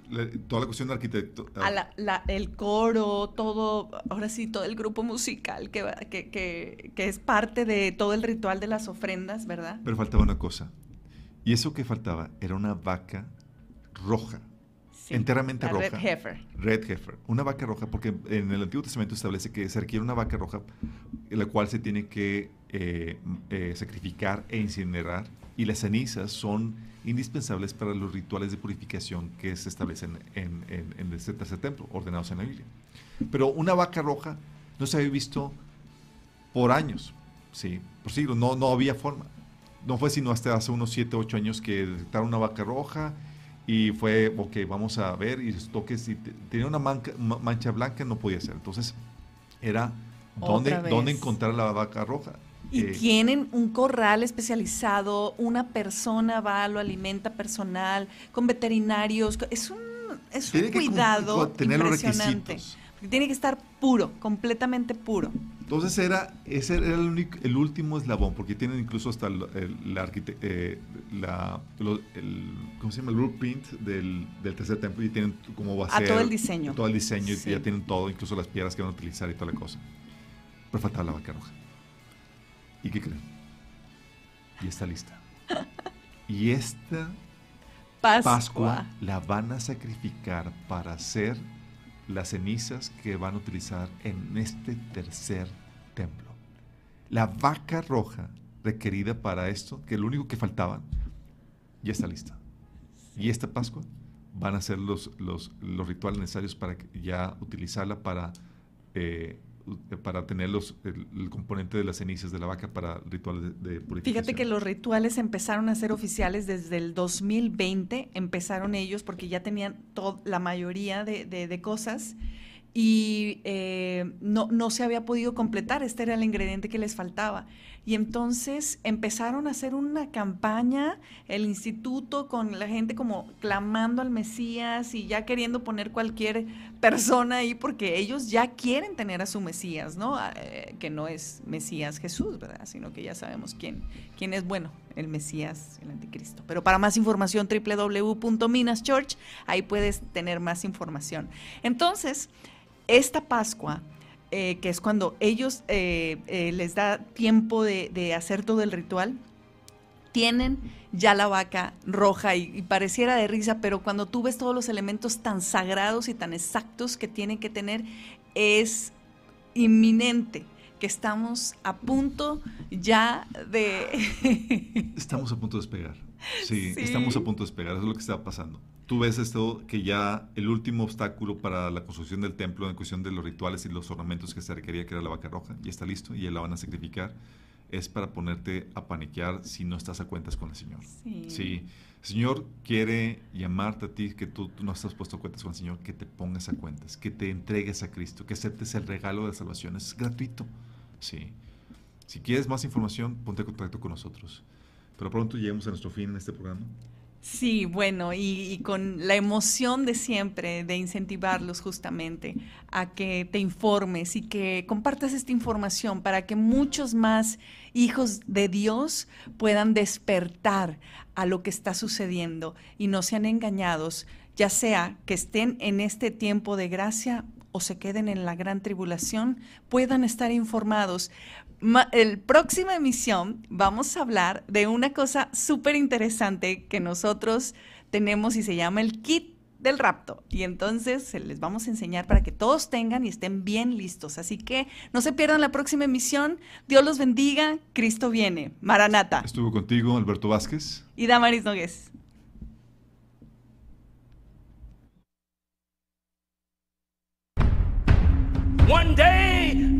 la- toda la cuestión de arquitecto. a la- la- el coro, todo, ahora sí, todo el grupo musical que, que, que, que es parte de todo el ritual de las ofrendas, ¿verdad? Pero faltaba una cosa. Y eso que faltaba era una vaca roja. Sí, Enteramente la Red roja. Heifer. Red heifer, una vaca roja, porque en el Antiguo Testamento establece que se requiere una vaca roja, la cual se tiene que eh, eh, sacrificar e incinerar, y las cenizas son indispensables para los rituales de purificación que se establecen en, en, en este tercer templo, ordenados en la Biblia. Pero una vaca roja no se había visto por años, ¿sí? por siglos, no, no había forma. No fue sino hasta hace unos 7, 8 años que detectaron una vaca roja y fue, ok, vamos a ver, y esto que si te- tenía una manca- ma- mancha blanca no podía ser. Entonces, era dónde, dónde encontrar la vaca roja. Y Eh, tienen un corral especializado, una persona va, lo alimenta personal, con veterinarios, es un, es un que cuidado cu- tener los impresionante. requisitos. Porque Tiene que estar puro, completamente puro. Entonces era, ese era el, único- el último eslabón, porque tienen incluso hasta el, el- la, eh, la- el- ¿cómo se llama? El blueprint del, del tercer templo y tienen cómo va a A ser. todo el diseño. Todo el diseño y Sí. ya tienen todo, incluso las piedras que van a utilizar y toda la cosa. Pero faltaba la vaca roja. ¿Y qué creen? Y está lista. [LAUGHS] Y esta Pascua. Pascua la van a sacrificar para hacer las cenizas que van a utilizar en este tercer templo. La vaca roja requerida para esto, que lo único que faltaba, ya está lista. Y esta Pascua van a ser los, los, los rituales necesarios para ya utilizarla para, eh, para tener los, el, componente de las cenizas de la vaca para rituales de, de, purificación. Fíjate que los rituales empezaron a ser oficiales desde el 2020, empezaron ellos porque ya tenían la mayoría de, de, de cosas y eh, no, no se había podido completar, este era el ingrediente que les faltaba. Y entonces empezaron a hacer una campaña, el instituto con la gente como clamando al Mesías y ya queriendo poner cualquier persona ahí porque ellos ya quieren tener a su Mesías, ¿no? Ah, eh, que no es Mesías Jesús, ¿verdad? Sino que ya sabemos quién, quién es bueno, el Mesías, el anticristo. Pero para más información, www.minaschurch, ahí puedes tener más información. Entonces, esta Pascua eh, que es cuando ellos eh, eh, les da tiempo de, hacer todo el ritual, tienen ya la vaca roja y, pareciera de risa, pero cuando tú ves todos los elementos tan sagrados y tan exactos que tienen que tener, es inminente que estamos a punto ya de... estamos a punto de despegar. Sí, [LAUGHS] sí, estamos a punto de despegar, eso es lo que está pasando tú ves esto que ya el último obstáculo para la construcción del templo en cuestión de los rituales y los ornamentos que se requería, que era la vaca roja, ya está listo y ya la van a sacrificar, es para ponerte a paniquear si no estás a cuentas con el Señor. Sí. El Señor quiere llamarte a ti, que tú, no estás puesto a cuentas con el Señor, que te pongas a cuentas, que te entregues a Cristo, que aceptes el regalo de salvación. Es gratuito. Sí. Si quieres más información, ponte en contacto con nosotros. Pero pronto lleguemos a nuestro fin en este programa. Sí, bueno, y, con la emoción de siempre, de incentivarlos justamente a que te informes y que compartas esta información para que muchos más hijos de Dios puedan despertar a lo que está sucediendo y no sean engañados, ya sea que estén en este tiempo de gracia o se queden en la gran tribulación, puedan estar informados el próxima emisión vamos a hablar de una cosa súper interesante que nosotros tenemos y se llama el kit del rapto. Y entonces se les vamos a enseñar para que todos tengan y estén bien listos. Así que no se pierdan la próxima emisión. Dios los bendiga. Cristo viene. Maranata. Estuvo contigo Alberto Vázquez. Y Damaris Nogués. One day,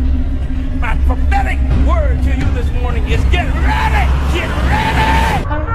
my prophetic word to you this morning is get ready! Get ready!